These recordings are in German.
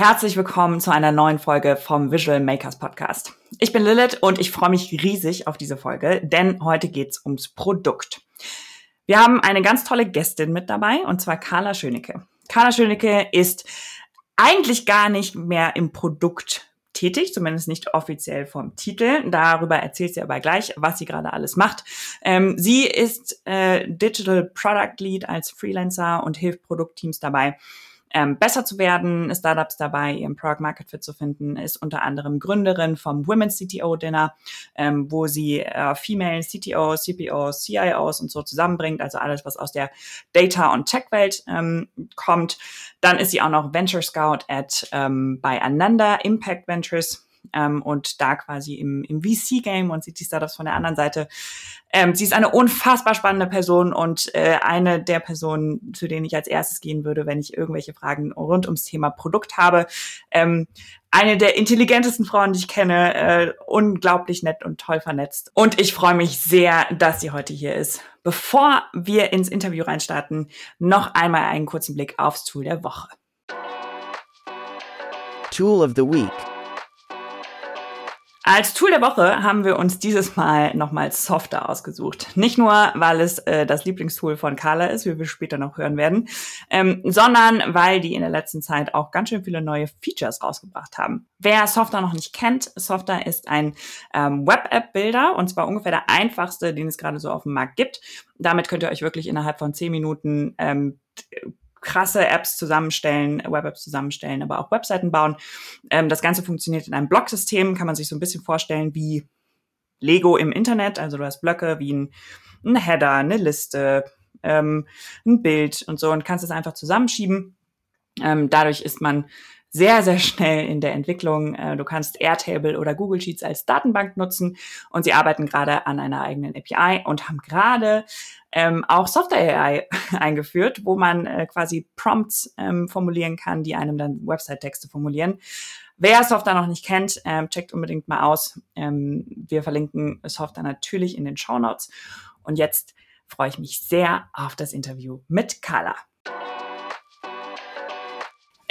Herzlich willkommen zu einer neuen Folge vom Visual Makers Podcast. Ich bin Lilith und ich freue mich riesig auf diese Folge, denn heute geht's ums Produkt. Wir haben eine ganz tolle Gästin mit dabei und zwar Carla Schönecke. Carla Schönecke ist eigentlich gar nicht mehr im Produkt tätig, zumindest nicht offiziell vom Titel. Darüber erzählt sie aber gleich, was sie gerade alles macht. Ähm, sie ist äh, Digital Product Lead als Freelancer und hilft Produktteams dabei, ähm, besser zu werden, Startups dabei, ihren Product Market Fit zu finden, ist unter anderem Gründerin vom Women's CTO Dinner, ähm, wo sie äh, Female CTOs, CPOs, CIOs und so zusammenbringt, also alles, was aus der Data- und Tech-Welt ähm, kommt. Dann ist sie auch noch Venture Scout at ähm, bei Ananda Impact Ventures ähm, und da quasi im, im VC-Game und sieht die Startups von der anderen Seite. Ähm, sie ist eine unfassbar spannende Person und äh, eine der Personen, zu denen ich als erstes gehen würde, wenn ich irgendwelche Fragen rund ums Thema Produkt habe. Ähm, eine der intelligentesten Frauen, die ich kenne, äh, unglaublich nett und toll vernetzt. Und ich freue mich sehr, dass sie heute hier ist. Bevor wir ins Interview reinstarten, noch einmal einen kurzen Blick aufs Tool der Woche. Tool of the Week. Als Tool der Woche haben wir uns dieses Mal nochmal Softer ausgesucht. Nicht nur, weil es äh, das Lieblingstool von Carla ist, wie wir später noch hören werden, ähm, sondern weil die in der letzten Zeit auch ganz schön viele neue Features rausgebracht haben. Wer Softer noch nicht kennt, Softer ist ein ähm, Web-App-Builder und zwar ungefähr der einfachste, den es gerade so auf dem Markt gibt. Damit könnt ihr euch wirklich innerhalb von zehn Minuten ähm, krasse Apps zusammenstellen, Web-Apps zusammenstellen, aber auch Webseiten bauen. Ähm, das Ganze funktioniert in einem Blocksystem, kann man sich so ein bisschen vorstellen wie Lego im Internet. Also du hast Blöcke wie ein, ein Header, eine Liste, ähm, ein Bild und so und kannst es einfach zusammenschieben. Ähm, dadurch ist man sehr, sehr schnell in der Entwicklung. Äh, du kannst Airtable oder Google Sheets als Datenbank nutzen und sie arbeiten gerade an einer eigenen API und haben gerade ähm, auch Software AI eingeführt, wo man äh, quasi Prompts ähm, formulieren kann, die einem dann Website-Texte formulieren. Wer Software noch nicht kennt, ähm, checkt unbedingt mal aus. Ähm, wir verlinken Software natürlich in den Show Notes. Und jetzt freue ich mich sehr auf das Interview mit Carla.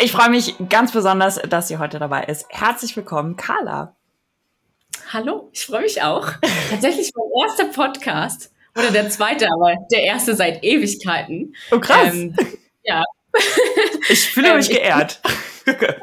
Ich freue mich ganz besonders, dass sie heute dabei ist. Herzlich willkommen, Carla. Hallo, ich freue mich auch. Tatsächlich mein erster Podcast oder der zweite, aber der erste seit Ewigkeiten. Oh krass. Ähm, ja. Ich fühle mich ähm, geehrt.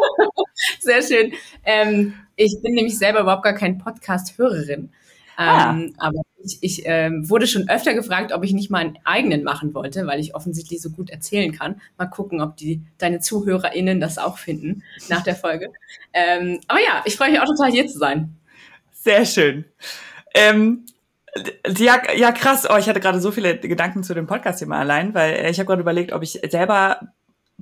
Sehr schön. Ähm, ich bin nämlich selber überhaupt gar kein Podcast-Hörerin. Ah. Ähm, aber ich, ich ähm, wurde schon öfter gefragt, ob ich nicht mal einen eigenen machen wollte, weil ich offensichtlich so gut erzählen kann. Mal gucken, ob die deine ZuhörerInnen das auch finden nach der Folge. Ähm, aber ja, ich freue mich auch total hier zu sein. Sehr schön. Ähm, ja, ja, krass. Oh, ich hatte gerade so viele Gedanken zu dem Podcast-Thema allein, weil ich habe gerade überlegt, ob ich selber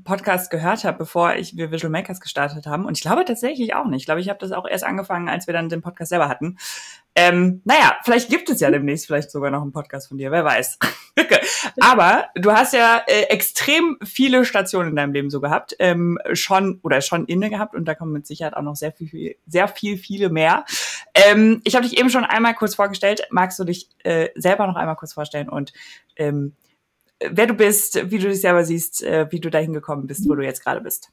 Podcast gehört habe, bevor ich wir Visual Makers gestartet haben. Und ich glaube tatsächlich auch nicht. Ich glaube, ich habe das auch erst angefangen, als wir dann den Podcast selber hatten. Ähm, naja, vielleicht gibt es ja demnächst vielleicht sogar noch einen Podcast von dir, wer weiß. Aber du hast ja äh, extrem viele Stationen in deinem Leben so gehabt, ähm, schon oder schon inne gehabt und da kommen mit Sicherheit auch noch sehr viel, sehr viel, viele mehr. Ähm, ich habe dich eben schon einmal kurz vorgestellt. Magst du dich äh, selber noch einmal kurz vorstellen und ähm, wer du bist, wie du dich selber siehst, äh, wie du dahin gekommen bist, wo du jetzt gerade bist?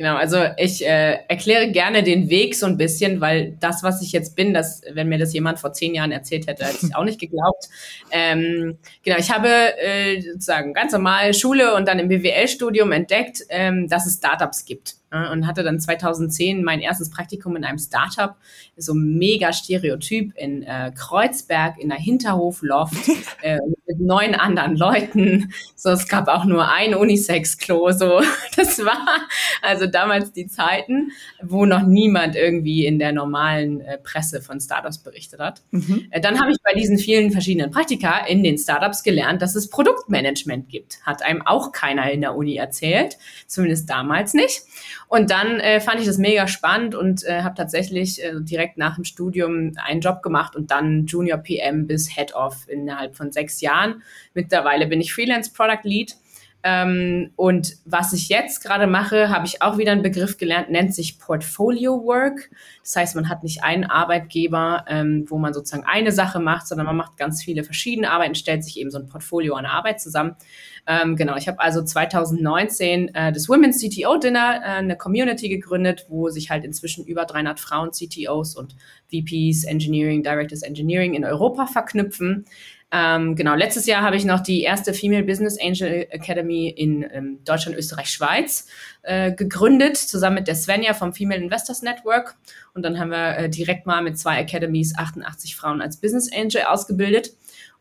Genau, also ich äh, erkläre gerne den Weg so ein bisschen, weil das, was ich jetzt bin, das, wenn mir das jemand vor zehn Jahren erzählt hätte, hätte ich auch nicht geglaubt. Ähm, genau, ich habe äh, sozusagen ganz normal Schule und dann im BWL-Studium entdeckt, ähm, dass es Startups gibt und hatte dann 2010 mein erstes Praktikum in einem Startup, so mega Stereotyp in äh, Kreuzberg in der Hinterhof-Loft äh, mit neun anderen Leuten. So, es gab auch nur ein Unisex-Klo. So, das war also damals die Zeiten, wo noch niemand irgendwie in der normalen äh, Presse von Startups berichtet hat. Mhm. Äh, dann habe ich bei diesen vielen verschiedenen Praktika in den Startups gelernt, dass es Produktmanagement gibt. Hat einem auch keiner in der Uni erzählt, zumindest damals nicht. Und dann äh, fand ich das mega spannend und äh, habe tatsächlich äh, direkt nach dem Studium einen Job gemacht und dann Junior PM bis Head of innerhalb von sechs Jahren. Mittlerweile bin ich Freelance Product Lead Ähm, und was ich jetzt gerade mache, habe ich auch wieder einen Begriff gelernt, nennt sich Portfolio Work. Das heißt, man hat nicht einen Arbeitgeber, ähm, wo man sozusagen eine Sache macht, sondern man macht ganz viele verschiedene Arbeiten, stellt sich eben so ein Portfolio an Arbeit zusammen. Ähm, genau, ich habe also 2019 äh, das Women's CTO Dinner, äh, eine Community gegründet, wo sich halt inzwischen über 300 Frauen CTOs und VPs Engineering, Directors Engineering in Europa verknüpfen. Ähm, genau, letztes Jahr habe ich noch die erste Female Business Angel Academy in ähm, Deutschland, Österreich, Schweiz äh, gegründet, zusammen mit der Svenja vom Female Investors Network. Und dann haben wir äh, direkt mal mit zwei Academies 88 Frauen als Business Angel ausgebildet.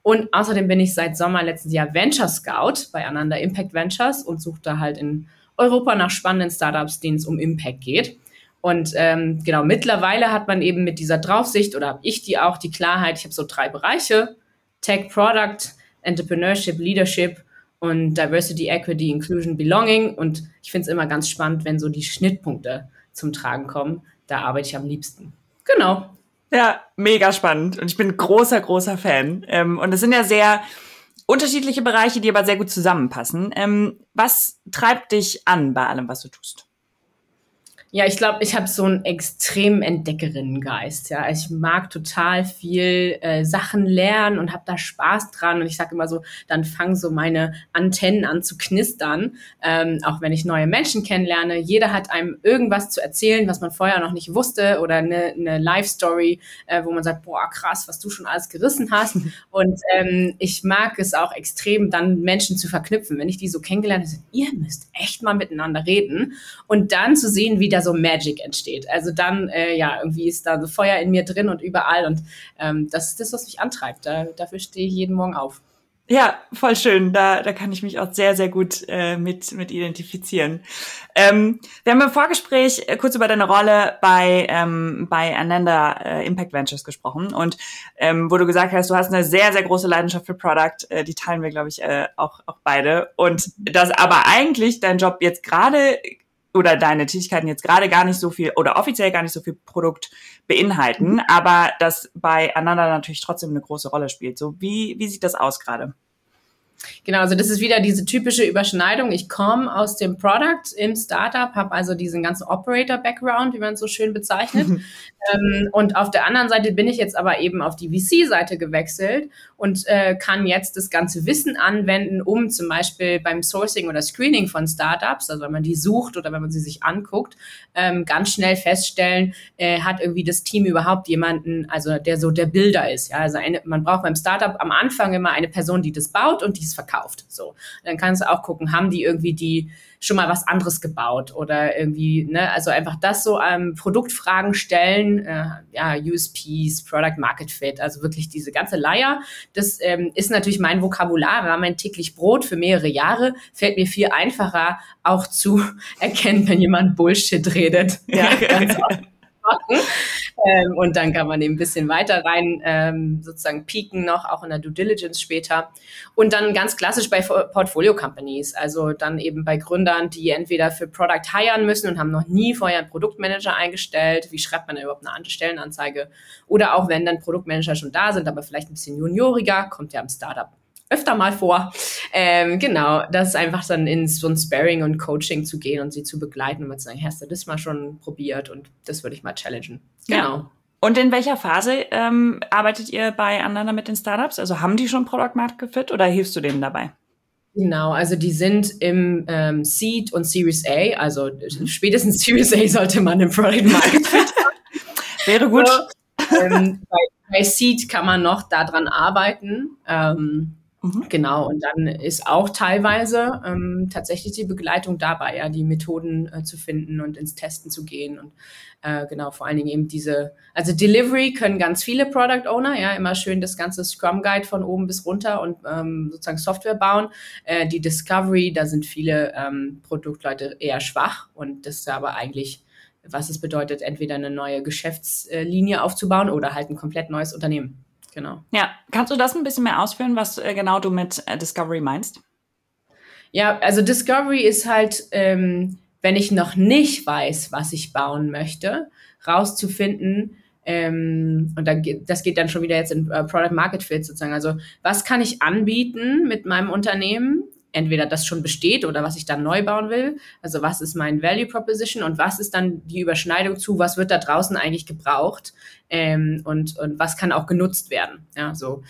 Und außerdem bin ich seit Sommer letztes Jahr Venture Scout bei Ananda Impact Ventures und suche da halt in Europa nach spannenden Startups, denen es um Impact geht. Und ähm, genau, mittlerweile hat man eben mit dieser Draufsicht oder habe ich die auch die Klarheit, ich habe so drei Bereiche, Tech Product, Entrepreneurship, Leadership und Diversity, Equity, Inclusion, Belonging. Und ich finde es immer ganz spannend, wenn so die Schnittpunkte zum Tragen kommen. Da arbeite ich am liebsten. Genau. Ja, mega spannend. Und ich bin großer, großer Fan. Ähm, und es sind ja sehr unterschiedliche Bereiche, die aber sehr gut zusammenpassen. Ähm, was treibt dich an bei allem, was du tust? Ja, ich glaube, ich habe so einen extremen Entdeckerinnengeist. Ja, ich mag total viel äh, Sachen lernen und habe da Spaß dran. Und ich sage immer so, dann fangen so meine Antennen an zu knistern, ähm, auch wenn ich neue Menschen kennenlerne. Jeder hat einem irgendwas zu erzählen, was man vorher noch nicht wusste oder eine, eine Life-Story, äh, wo man sagt, boah, krass, was du schon alles gerissen hast. und ähm, ich mag es auch extrem, dann Menschen zu verknüpfen. Wenn ich die so kennengelernt habe, ihr müsst echt mal miteinander reden und dann zu sehen, wie das so Magic entsteht. Also dann, äh, ja, irgendwie ist da so Feuer in mir drin und überall und ähm, das ist das, was mich antreibt. Da, dafür stehe ich jeden Morgen auf. Ja, voll schön. Da, da kann ich mich auch sehr, sehr gut äh, mit, mit identifizieren. Ähm, wir haben im Vorgespräch äh, kurz über deine Rolle bei, ähm, bei Ananda äh, Impact Ventures gesprochen und ähm, wo du gesagt hast, du hast eine sehr, sehr große Leidenschaft für Product. Äh, die teilen wir, glaube ich, äh, auch, auch beide. Und das aber eigentlich dein Job jetzt gerade oder deine Tätigkeiten jetzt gerade gar nicht so viel oder offiziell gar nicht so viel Produkt beinhalten, mhm. aber das bei einander natürlich trotzdem eine große Rolle spielt. So, wie, wie sieht das aus gerade? Genau, also das ist wieder diese typische Überschneidung. Ich komme aus dem Product im Startup, habe also diesen ganzen Operator-Background, wie man es so schön bezeichnet. ähm, und auf der anderen Seite bin ich jetzt aber eben auf die VC-Seite gewechselt und äh, kann jetzt das ganze Wissen anwenden, um zum Beispiel beim Sourcing oder Screening von Startups, also wenn man die sucht oder wenn man sie sich anguckt, ähm, ganz schnell feststellen, äh, hat irgendwie das Team überhaupt jemanden, also der so der Bilder ist. Ja, also eine, man braucht beim Startup am Anfang immer eine Person, die das baut und die es verkauft. So, dann kannst du auch gucken, haben die irgendwie die schon mal was anderes gebaut oder irgendwie, ne, also einfach das so ähm, Produktfragen stellen, äh, ja, USPs, Product Market Fit, also wirklich diese ganze Leier. Das ähm, ist natürlich mein Vokabular, war mein täglich Brot für mehrere Jahre, fällt mir viel einfacher auch zu erkennen, wenn jemand Bullshit redet. Ja, ganz machen. Ähm, und dann kann man eben ein bisschen weiter rein ähm, sozusagen pieken noch, auch in der Due Diligence später. Und dann ganz klassisch bei Portfolio Companies, also dann eben bei Gründern, die entweder für Product hiren müssen und haben noch nie vorher einen Produktmanager eingestellt. Wie schreibt man da überhaupt eine Stellenanzeige? Oder auch wenn dann Produktmanager schon da sind, aber vielleicht ein bisschen junioriger, kommt ja am Startup öfter mal vor. Ähm, genau, das ist einfach dann in so ein Sparring und Coaching zu gehen und sie zu begleiten und mal zu sagen, hast du das mal schon probiert und das würde ich mal challengen. Genau. Ja. Und in welcher Phase ähm, arbeitet ihr beieinander mit den Startups? Also haben die schon Product Market Fit oder hilfst du denen dabei? Genau, also die sind im ähm, Seed und Series A, also spätestens Series A sollte man im Product Market Fit haben. Wäre gut. So, ähm, bei, bei, Seed kann man noch daran arbeiten. Ähm, Mhm. Genau, und dann ist auch teilweise ähm, tatsächlich die Begleitung dabei, ja, die Methoden äh, zu finden und ins Testen zu gehen und äh, genau, vor allen Dingen eben diese, also Delivery können ganz viele Product Owner, ja, immer schön das ganze Scrum Guide von oben bis runter und ähm, sozusagen Software bauen. Äh, die Discovery, da sind viele ähm, Produktleute eher schwach und das ist aber eigentlich was es bedeutet, entweder eine neue Geschäftslinie aufzubauen oder halt ein komplett neues Unternehmen. Genau. Ja, kannst du das ein bisschen mehr ausführen, was äh, genau du mit äh, Discovery meinst? Ja, also Discovery ist halt, ähm, wenn ich noch nicht weiß, was ich bauen möchte, rauszufinden, ähm, und da geht, das geht dann schon wieder jetzt in äh, Product Market Fit sozusagen. Also was kann ich anbieten mit meinem Unternehmen, entweder das schon besteht oder was ich dann neu bauen will. Also was ist mein Value Proposition und was ist dann die Überschneidung zu, was wird da draußen eigentlich gebraucht ähm, und, und was kann auch genutzt werden. Ja, so.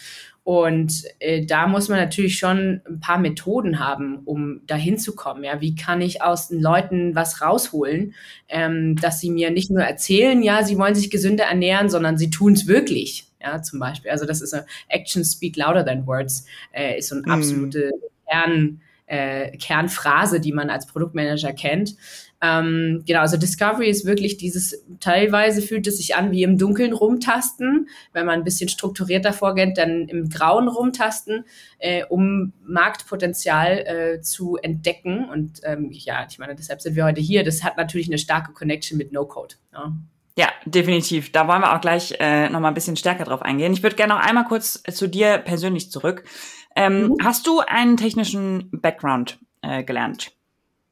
Und äh, da muss man natürlich schon ein paar Methoden haben, um dahin zu kommen. Ja, wie kann ich aus den Leuten was rausholen, ähm, dass sie mir nicht nur erzählen, ja, sie wollen sich gesünder ernähren, sondern sie tun es wirklich. Ja, zum Beispiel. Also das ist ein Actions speak louder than words, äh, ist so eine absolute mm. Kern, äh, Kernphrase, die man als Produktmanager kennt. Ähm, genau, also Discovery ist wirklich dieses, teilweise fühlt es sich an wie im Dunkeln rumtasten, wenn man ein bisschen strukturierter vorgeht, dann im Grauen rumtasten, äh, um Marktpotenzial äh, zu entdecken. Und ähm, ja, ich meine, deshalb sind wir heute hier. Das hat natürlich eine starke Connection mit No-Code. Ja. Ja, definitiv. Da wollen wir auch gleich äh, noch mal ein bisschen stärker drauf eingehen. Ich würde gerne noch einmal kurz zu dir persönlich zurück. Ähm, mhm. Hast du einen technischen Background äh, gelernt?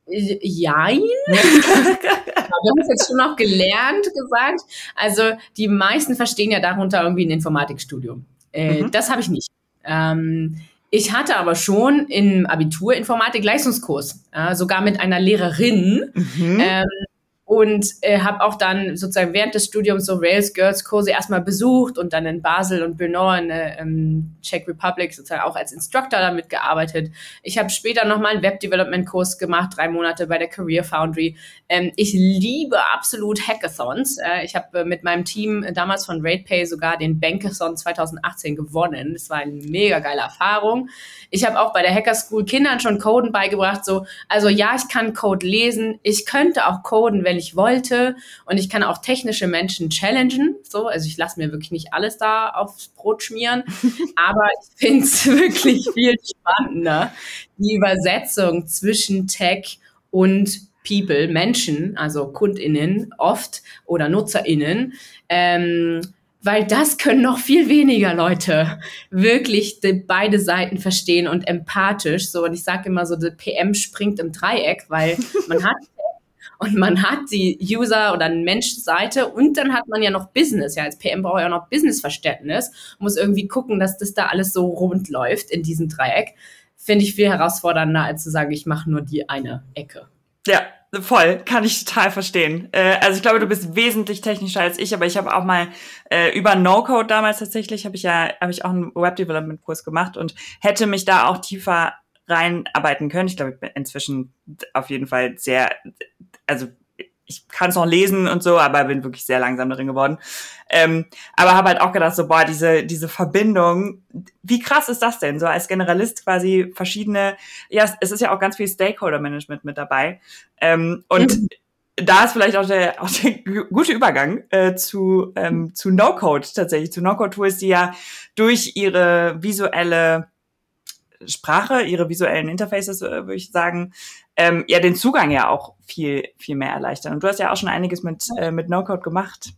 Jein. wir haben es jetzt schon noch gelernt gesagt. Also die meisten verstehen ja darunter irgendwie ein Informatikstudium. Äh, mhm. Das habe ich nicht. Ähm, ich hatte aber schon im Abitur Informatik-Leistungskurs, äh, sogar mit einer Lehrerin. Mhm. Ähm, und äh, habe auch dann sozusagen während des Studiums so Rails Girls Kurse erstmal besucht und dann in Basel und Brno in der ähm, Czech Republic sozusagen auch als Instructor damit gearbeitet. Ich habe später nochmal einen Web Development Kurs gemacht, drei Monate bei der Career Foundry. Ähm, ich liebe absolut Hackathons. Äh, ich habe äh, mit meinem Team damals von RatePay sogar den Bankathon 2018 gewonnen. Das war eine mega geile Erfahrung. Ich habe auch bei der Hacker School Kindern schon Coden beigebracht. So, also ja, ich kann Code lesen. Ich könnte auch coden, wenn ich wollte. Und ich kann auch technische Menschen challengen. So, also ich lasse mir wirklich nicht alles da aufs Brot schmieren. Aber ich finde es wirklich viel spannender, die Übersetzung zwischen Tech und People, Menschen, also KundInnen oft oder NutzerInnen. Ähm, weil das können noch viel weniger Leute wirklich die, beide Seiten verstehen und empathisch. So, und ich sage immer so, der PM springt im Dreieck, weil man hat und man hat die User- oder Mensch-Seite und dann hat man ja noch Business. Ja, als PM braucht ja noch Business-Verständnis, muss irgendwie gucken, dass das da alles so rund läuft in diesem Dreieck. Finde ich viel herausfordernder, als zu sagen, ich mache nur die eine Ecke. Ja, Voll, kann ich total verstehen. Äh, also ich glaube, du bist wesentlich technischer als ich, aber ich habe auch mal äh, über No-Code damals tatsächlich, habe ich ja, habe ich auch einen Web-Development-Kurs gemacht und hätte mich da auch tiefer reinarbeiten können. Ich glaube, ich bin inzwischen auf jeden Fall sehr, also ich kann es noch lesen und so, aber bin wirklich sehr langsam darin geworden. Ähm, aber habe halt auch gedacht, so, boah, diese, diese Verbindung, wie krass ist das denn? So als Generalist quasi verschiedene, ja, es ist ja auch ganz viel Stakeholder-Management mit dabei. Ähm, und mhm. da ist vielleicht auch der, auch der gute Übergang äh, zu, ähm, zu No-Code tatsächlich, zu No-Code-Tools, die ja durch ihre visuelle Sprache, ihre visuellen Interfaces, äh, würde ich sagen, ähm, ja den Zugang ja auch viel, viel mehr erleichtern. Und du hast ja auch schon einiges mit, äh, mit No-Code gemacht.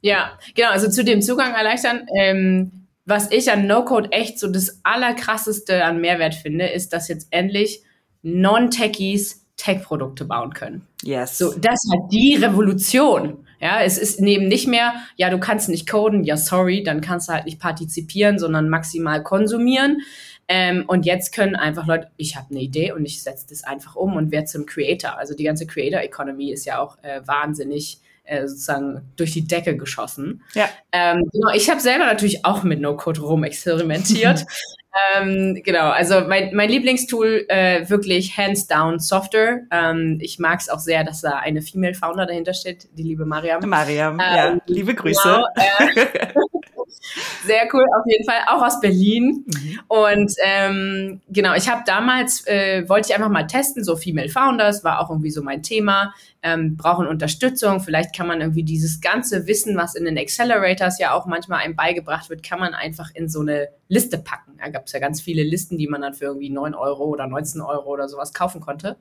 Ja, genau, also zu dem Zugang erleichtern. Ähm, was ich an No-Code echt so das Allerkrasseste an Mehrwert finde, ist, dass jetzt endlich Non-Techies Tech-Produkte bauen können. Yes. So, das halt die Revolution. Ja, es ist neben nicht mehr, ja, du kannst nicht coden, ja, sorry, dann kannst du halt nicht partizipieren, sondern maximal konsumieren. Ähm, und jetzt können einfach Leute, ich habe eine Idee und ich setze das einfach um und werde zum Creator. Also die ganze Creator Economy ist ja auch äh, wahnsinnig äh, sozusagen durch die Decke geschossen. Ja. Ähm, genau, ich habe selber natürlich auch mit No-Code rumexperimentiert. ähm, genau, also mein, mein Lieblingstool äh, wirklich hands down Software. Ähm, ich mag es auch sehr, dass da eine Female Founder dahinter steht, die liebe Mariam. Mariam, ja, ähm, liebe Grüße. Genau, äh, Sehr cool, auf jeden Fall, auch aus Berlin. Mhm. Und ähm, genau, ich habe damals, äh, wollte ich einfach mal testen, so Female Founders, war auch irgendwie so mein Thema, ähm, brauchen Unterstützung, vielleicht kann man irgendwie dieses ganze Wissen, was in den Accelerators ja auch manchmal einem beigebracht wird, kann man einfach in so eine Liste packen. Da gab es ja ganz viele Listen, die man dann für irgendwie 9 Euro oder 19 Euro oder sowas kaufen konnte.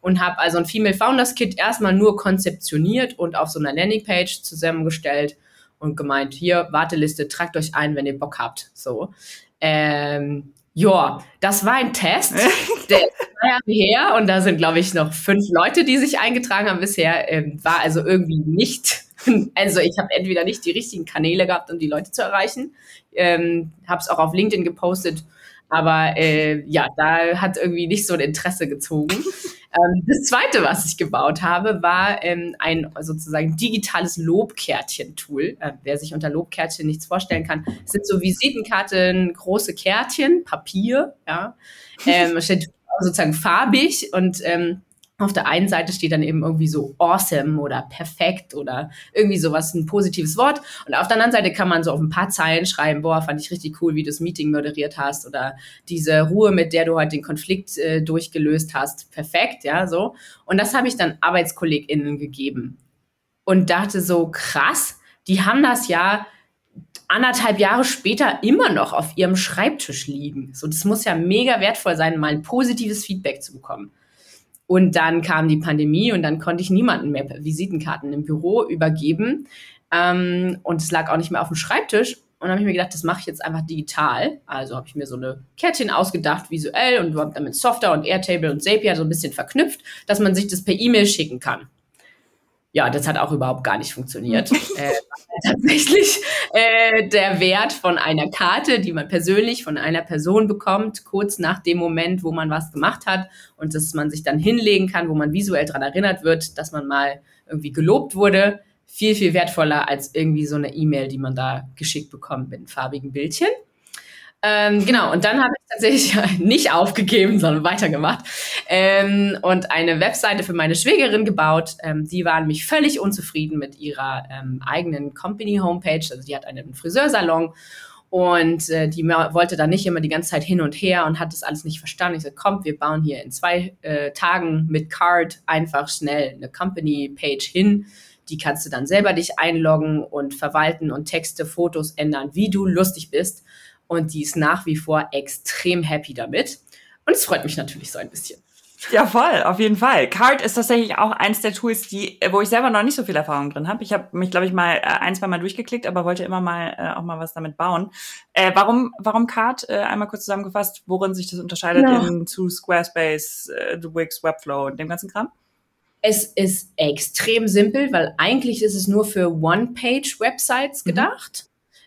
Und habe also ein Female Founders Kit erstmal nur konzeptioniert und auf so einer Landingpage zusammengestellt und gemeint, hier, Warteliste, tragt euch ein, wenn ihr Bock habt. So. Ähm, ja, das war ein Test, der ist zwei Jahre her und da sind, glaube ich, noch fünf Leute, die sich eingetragen haben bisher. Ähm, war also irgendwie nicht Also ich habe entweder nicht die richtigen Kanäle gehabt, um die Leute zu erreichen, ähm, habe es auch auf LinkedIn gepostet, aber äh, ja, da hat irgendwie nicht so ein Interesse gezogen. ähm, das Zweite, was ich gebaut habe, war ähm, ein sozusagen digitales Lobkärtchen-Tool. Äh, wer sich unter Lobkärtchen nichts vorstellen kann, sind so Visitenkarten, große Kärtchen, Papier, ja, ähm, steht sozusagen farbig und ähm, auf der einen Seite steht dann eben irgendwie so awesome oder perfekt oder irgendwie sowas, ein positives Wort. Und auf der anderen Seite kann man so auf ein paar Zeilen schreiben, boah, fand ich richtig cool, wie du das Meeting moderiert hast oder diese Ruhe, mit der du heute den Konflikt äh, durchgelöst hast, perfekt, ja, so. Und das habe ich dann ArbeitskollegInnen gegeben und dachte so, krass, die haben das ja anderthalb Jahre später immer noch auf ihrem Schreibtisch liegen. So, das muss ja mega wertvoll sein, mal ein positives Feedback zu bekommen. Und dann kam die Pandemie und dann konnte ich niemanden mehr Visitenkarten im Büro übergeben. Ähm, und es lag auch nicht mehr auf dem Schreibtisch. Und dann habe ich mir gedacht, das mache ich jetzt einfach digital. Also habe ich mir so eine Kärtchen ausgedacht, visuell, und habe damit Software und Airtable und Zapier so ein bisschen verknüpft, dass man sich das per E-Mail schicken kann ja, das hat auch überhaupt gar nicht funktioniert. äh, tatsächlich äh, der Wert von einer Karte, die man persönlich von einer Person bekommt, kurz nach dem Moment, wo man was gemacht hat und dass man sich dann hinlegen kann, wo man visuell daran erinnert wird, dass man mal irgendwie gelobt wurde, viel, viel wertvoller als irgendwie so eine E-Mail, die man da geschickt bekommt mit einem farbigen Bildchen. Ähm, genau, und dann habe ich tatsächlich nicht aufgegeben, sondern weitergemacht ähm, und eine Webseite für meine Schwägerin gebaut. Ähm, die war nämlich völlig unzufrieden mit ihrer ähm, eigenen Company-Homepage. Also die hat einen Friseursalon und äh, die wollte dann nicht immer die ganze Zeit hin und her und hat das alles nicht verstanden. Ich so, komm, wir bauen hier in zwei äh, Tagen mit Card einfach schnell eine Company-Page hin. Die kannst du dann selber dich einloggen und verwalten und Texte, Fotos ändern, wie du lustig bist und die ist nach wie vor extrem happy damit. Und es freut mich natürlich so ein bisschen. Ja, voll, auf jeden Fall. Card ist tatsächlich auch eins der Tools, die, wo ich selber noch nicht so viel Erfahrung drin habe. Ich habe mich, glaube ich, mal äh, ein, zwei Mal durchgeklickt, aber wollte immer mal äh, auch mal was damit bauen. Äh, warum, warum Card? Äh, einmal kurz zusammengefasst, worin sich das unterscheidet ja. in, zu Squarespace, äh, The Wix, Webflow und dem ganzen Kram? Es ist extrem simpel, weil eigentlich ist es nur für One-Page-Websites mhm.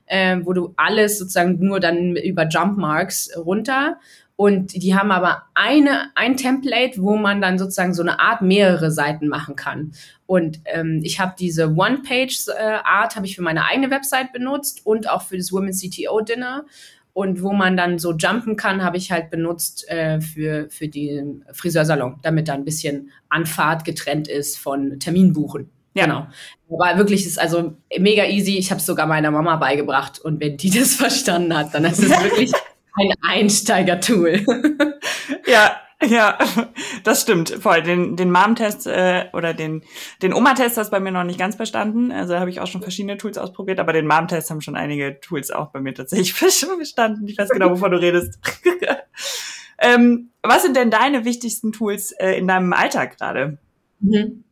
Äh, wo du alles sozusagen nur dann über Jump Marks runter und die haben aber eine, ein Template, wo man dann sozusagen so eine Art mehrere Seiten machen kann. Und ähm, ich habe diese One-Page-Art habe ich für meine eigene Website benutzt und auch für das Women's CTO Dinner. Und wo man dann so jumpen kann, habe ich halt benutzt äh, für, für den Friseursalon, damit da ein bisschen Anfahrt getrennt ist von Terminbuchen. Ja. Genau. Aber wirklich ist also mega easy. Ich habe es sogar meiner Mama beigebracht und wenn die das verstanden hat, dann ist es wirklich ein Einsteiger-Tool. ja, ja, das stimmt. Voll. Den, den Mom-Test äh, oder den, den Oma-Test hast du bei mir noch nicht ganz verstanden. Also habe ich auch schon verschiedene Tools ausprobiert, aber den Mom-Test haben schon einige Tools auch bei mir tatsächlich verstanden. Ich weiß genau, wovon du redest. ähm, was sind denn deine wichtigsten Tools äh, in deinem Alltag gerade? Mhm.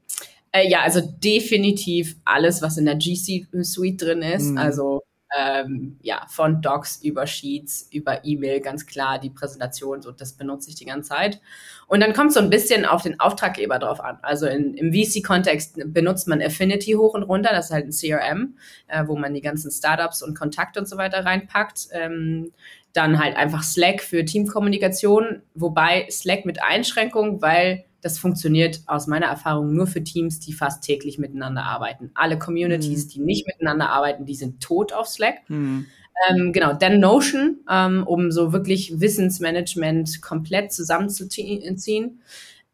Äh, ja, also definitiv alles, was in der G Suite drin ist. Mhm. Also ähm, ja, von Docs über Sheets, über E-Mail, ganz klar, die Präsentation, so das benutze ich die ganze Zeit. Und dann kommt so ein bisschen auf den Auftraggeber drauf an. Also in, im VC-Kontext benutzt man Affinity hoch und runter, das ist halt ein CRM, äh, wo man die ganzen Startups und Kontakte und so weiter reinpackt. Ähm, dann halt einfach Slack für Teamkommunikation, wobei Slack mit Einschränkung, weil das funktioniert aus meiner Erfahrung nur für Teams, die fast täglich miteinander arbeiten. Alle Communities, mhm. die nicht miteinander arbeiten, die sind tot auf Slack. Mhm. Ähm, genau, dann Notion, ähm, um so wirklich Wissensmanagement komplett zusammenzuziehen.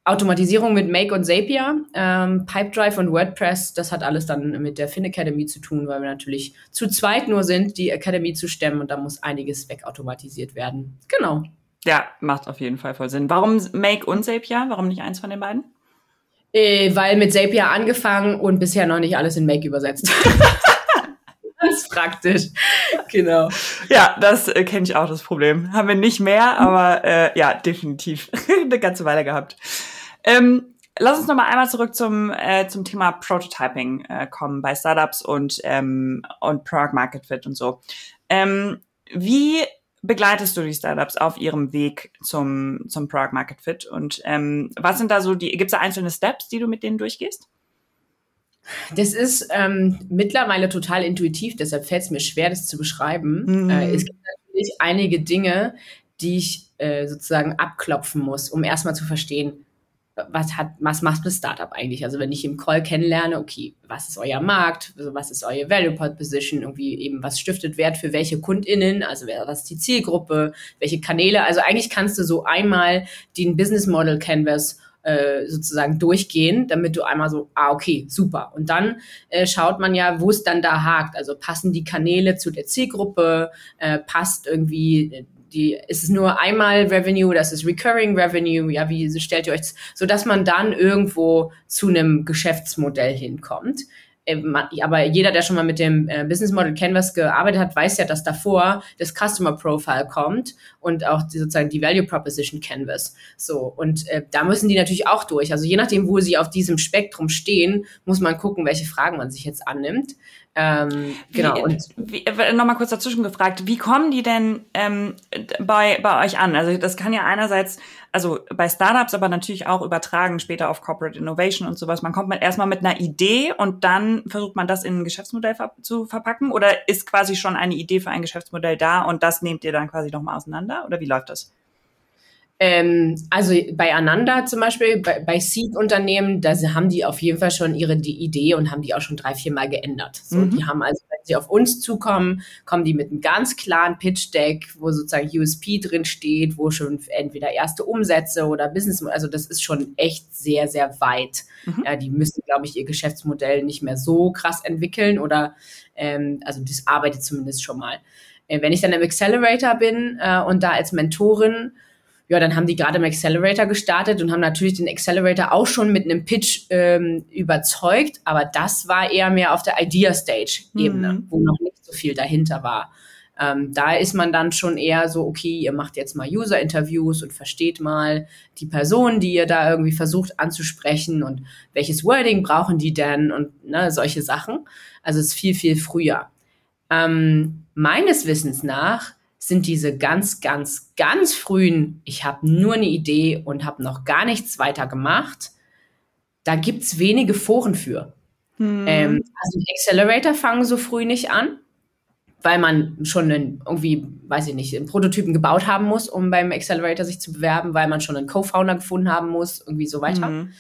Automatisierung mit Make und Zapier, ähm, Pipedrive und WordPress, das hat alles dann mit der Fin Academy zu tun, weil wir natürlich zu zweit nur sind, die Academy zu stemmen und da muss einiges wegautomatisiert werden. Genau. Ja, macht auf jeden Fall voll Sinn. Warum Make und Zapier? Warum nicht eins von den beiden? Äh, weil mit Zapier angefangen und bisher noch nicht alles in Make übersetzt. das ist praktisch. Genau. Ja, das äh, kenne ich auch, das Problem. Haben wir nicht mehr, aber äh, ja, definitiv eine ganze Weile gehabt. Ähm, lass uns noch mal einmal zurück zum, äh, zum Thema Prototyping äh, kommen bei Startups und, ähm, und Product Market Fit und so. Ähm, wie begleitest du die Startups auf ihrem Weg zum, zum Product Market Fit? Und ähm, was sind da so die, gibt es da einzelne Steps, die du mit denen durchgehst? Das ist ähm, mittlerweile total intuitiv, deshalb fällt es mir schwer, das zu beschreiben. Mhm. Äh, es gibt natürlich einige Dinge, die ich äh, sozusagen abklopfen muss, um erstmal zu verstehen, was hat, was macht das Startup eigentlich? Also wenn ich im Call kennenlerne, okay, was ist euer Markt, also was ist euer Value Proposition, irgendwie eben was stiftet Wert für welche KundInnen, also was ist die Zielgruppe, welche Kanäle, also eigentlich kannst du so einmal den Business Model Canvas äh, sozusagen durchgehen, damit du einmal so, ah, okay, super. Und dann äh, schaut man ja, wo es dann da hakt. Also passen die Kanäle zu der Zielgruppe, äh, passt irgendwie äh, die, ist es nur einmal Revenue, das ist Recurring Revenue, ja, wie stellt ihr euch so dass man dann irgendwo zu einem Geschäftsmodell hinkommt. Ähm, aber jeder, der schon mal mit dem äh, Business Model Canvas gearbeitet hat, weiß ja, dass davor das Customer Profile kommt und auch die, sozusagen die Value Proposition Canvas. So und äh, da müssen die natürlich auch durch. Also je nachdem, wo sie auf diesem Spektrum stehen, muss man gucken, welche Fragen man sich jetzt annimmt. Ähm, genau. und wie, äh, nochmal kurz dazwischen gefragt, wie kommen die denn ähm, bei, bei euch an? Also das kann ja einerseits, also bei Startups, aber natürlich auch übertragen später auf Corporate Innovation und sowas. Man kommt mit, erstmal mit einer Idee und dann versucht man das in ein Geschäftsmodell ver zu verpacken oder ist quasi schon eine Idee für ein Geschäftsmodell da und das nehmt ihr dann quasi nochmal auseinander oder wie läuft das? Ähm, also bei Ananda zum Beispiel, bei, bei Seed-Unternehmen, da haben die auf jeden Fall schon ihre die Idee und haben die auch schon drei, vier Mal geändert. So, mhm. Die haben also, wenn sie auf uns zukommen, kommen die mit einem ganz klaren Pitch-Deck, wo sozusagen USP drin steht, wo schon entweder erste Umsätze oder Business, also das ist schon echt sehr, sehr weit. Mhm. Ja, die müssen, glaube ich, ihr Geschäftsmodell nicht mehr so krass entwickeln oder, ähm, also das arbeitet zumindest schon mal. Äh, wenn ich dann im Accelerator bin äh, und da als Mentorin ja, dann haben die gerade im Accelerator gestartet und haben natürlich den Accelerator auch schon mit einem Pitch ähm, überzeugt, aber das war eher mehr auf der Idea-Stage-Ebene, mhm. wo noch nicht so viel dahinter war. Ähm, da ist man dann schon eher so, okay, ihr macht jetzt mal User-Interviews und versteht mal die Person, die ihr da irgendwie versucht anzusprechen und welches Wording brauchen die denn und ne, solche Sachen. Also es ist viel, viel früher. Ähm, meines Wissens nach sind diese ganz, ganz, ganz frühen, ich habe nur eine Idee und habe noch gar nichts weiter gemacht, da gibt es wenige Foren für. Hm. Ähm, also die Accelerator fangen so früh nicht an, weil man schon einen, irgendwie, weiß ich nicht, einen Prototypen gebaut haben muss, um beim Accelerator sich zu bewerben, weil man schon einen Co-Founder gefunden haben muss, irgendwie so weiter. Hm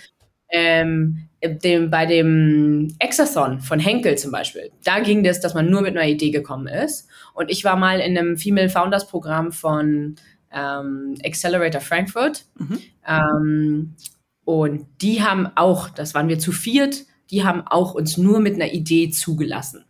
ähm, dem, bei dem Exathon von Henkel zum Beispiel, da ging das, dass man nur mit einer Idee gekommen ist. Und ich war mal in einem Female Founders Programm von ähm, Accelerator Frankfurt. Mhm. Ähm, und die haben auch, das waren wir zu viert, die haben auch uns nur mit einer Idee zugelassen.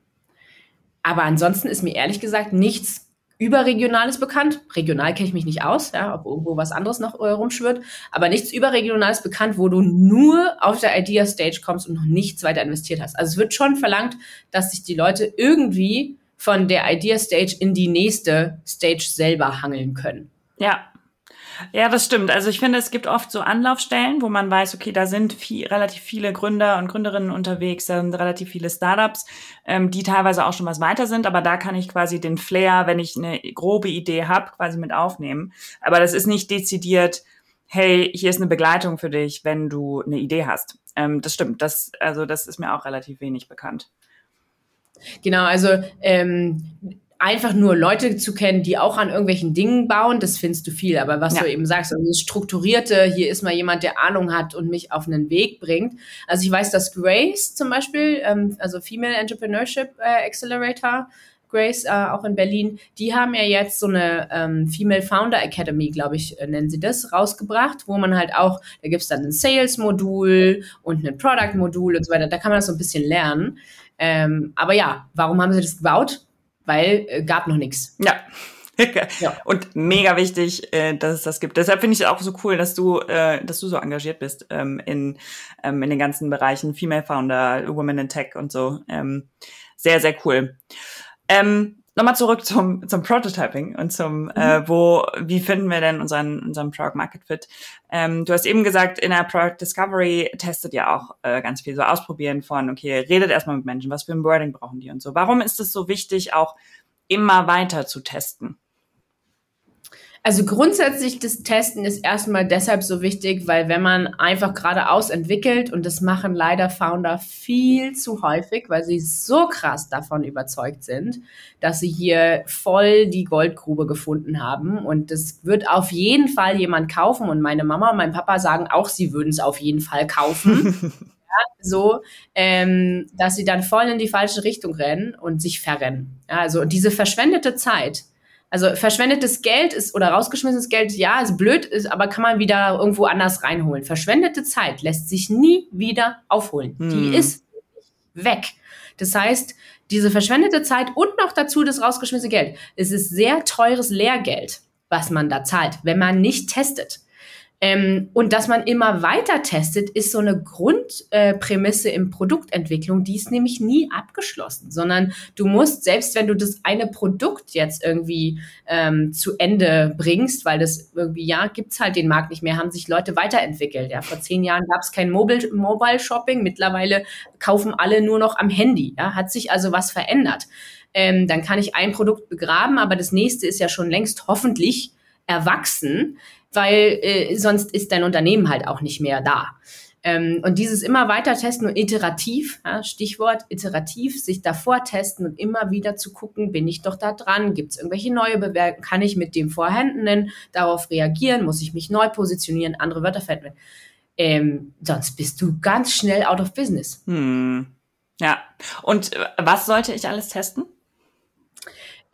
Aber ansonsten ist mir ehrlich gesagt nichts Überregionales bekannt. Regional kenne ich mich nicht aus, ja, ob irgendwo was anderes noch äh, rumschwirrt, aber nichts Überregionales bekannt, wo du nur auf der Idea Stage kommst und noch nichts weiter investiert hast. Also es wird schon verlangt, dass sich die Leute irgendwie von der Idea Stage in die nächste Stage selber hangeln können. Ja, ja, das stimmt. Also ich finde, es gibt oft so Anlaufstellen, wo man weiß, okay, da sind viel, relativ viele Gründer und Gründerinnen unterwegs, da sind relativ viele Startups, ähm, die teilweise auch schon was weiter sind, aber da kann ich quasi den Flair, wenn ich eine grobe Idee habe, quasi mit aufnehmen. Aber das ist nicht dezidiert, hey, hier ist eine Begleitung für dich, wenn du eine Idee hast. Ähm, das stimmt. Das, also das ist mir auch relativ wenig bekannt. Genau, also ähm, einfach nur Leute zu kennen, die auch an irgendwelchen Dingen bauen, das findest du viel. Aber was ja. du eben sagst, also das Strukturierte, hier ist mal jemand, der Ahnung hat und mich auf einen Weg bringt. Also ich weiß, dass Grace zum Beispiel, ähm, also Female Entrepreneurship äh, Accelerator, Grace, äh, auch in Berlin, die haben ja jetzt so eine ähm, Female Founder Academy, glaube ich, äh, nennen sie das, rausgebracht, wo man halt auch, da gibt's dann ein Sales-Modul und ein Product-Modul und so weiter. Da kann man das so ein bisschen lernen. Ähm, aber ja, warum haben sie das gebaut? Weil äh, gab noch nichts. Ja. ja. Und mega wichtig, äh, dass es das gibt. Deshalb finde ich es auch so cool, dass du, äh, dass du so engagiert bist ähm, in, ähm, in den ganzen Bereichen Female Founder, Women in Tech und so. Ähm, sehr, sehr cool. Ähm, Nochmal zurück zum, zum Prototyping und zum, mhm. äh, wo, wie finden wir denn unseren, unseren Product Market Fit? Ähm, du hast eben gesagt, in der Product Discovery testet ihr auch äh, ganz viel so ausprobieren von, okay, redet erstmal mit Menschen, was für ein Wording brauchen die und so. Warum ist es so wichtig, auch immer weiter zu testen? Also grundsätzlich das Testen ist erstmal deshalb so wichtig, weil wenn man einfach geradeaus entwickelt und das machen leider Founder viel zu häufig, weil sie so krass davon überzeugt sind, dass sie hier voll die Goldgrube gefunden haben und das wird auf jeden Fall jemand kaufen und meine Mama und mein Papa sagen auch, sie würden es auf jeden Fall kaufen. ja, so, ähm, dass sie dann voll in die falsche Richtung rennen und sich verrennen. Ja, also diese verschwendete Zeit also verschwendetes Geld ist oder rausgeschmissenes Geld, ja, ist blöd, ist, aber kann man wieder irgendwo anders reinholen. Verschwendete Zeit lässt sich nie wieder aufholen. Hm. Die ist weg. Das heißt, diese verschwendete Zeit und noch dazu das rausgeschmissene Geld. Es ist sehr teures Lehrgeld, was man da zahlt, wenn man nicht testet. Ähm, und dass man immer weiter testet, ist so eine Grundprämisse äh, in Produktentwicklung, die ist nämlich nie abgeschlossen, sondern du musst, selbst wenn du das eine Produkt jetzt irgendwie ähm, zu Ende bringst, weil das irgendwie, ja, gibt's halt den Markt nicht mehr, haben sich Leute weiterentwickelt. Ja, vor zehn Jahren gab es kein Mobile, Mobile Shopping, mittlerweile kaufen alle nur noch am Handy. Ja, hat sich also was verändert. Ähm, dann kann ich ein Produkt begraben, aber das nächste ist ja schon längst hoffentlich erwachsen weil äh, sonst ist dein Unternehmen halt auch nicht mehr da. Ähm, und dieses immer weiter testen und iterativ, ja, Stichwort iterativ, sich davor testen und immer wieder zu gucken, bin ich doch da dran, gibt es irgendwelche neue Bewertungen, kann ich mit dem Vorhandenen darauf reagieren, muss ich mich neu positionieren, andere Wörter fällt ähm, sonst bist du ganz schnell out of business. Hm. Ja. Und äh, was sollte ich alles testen?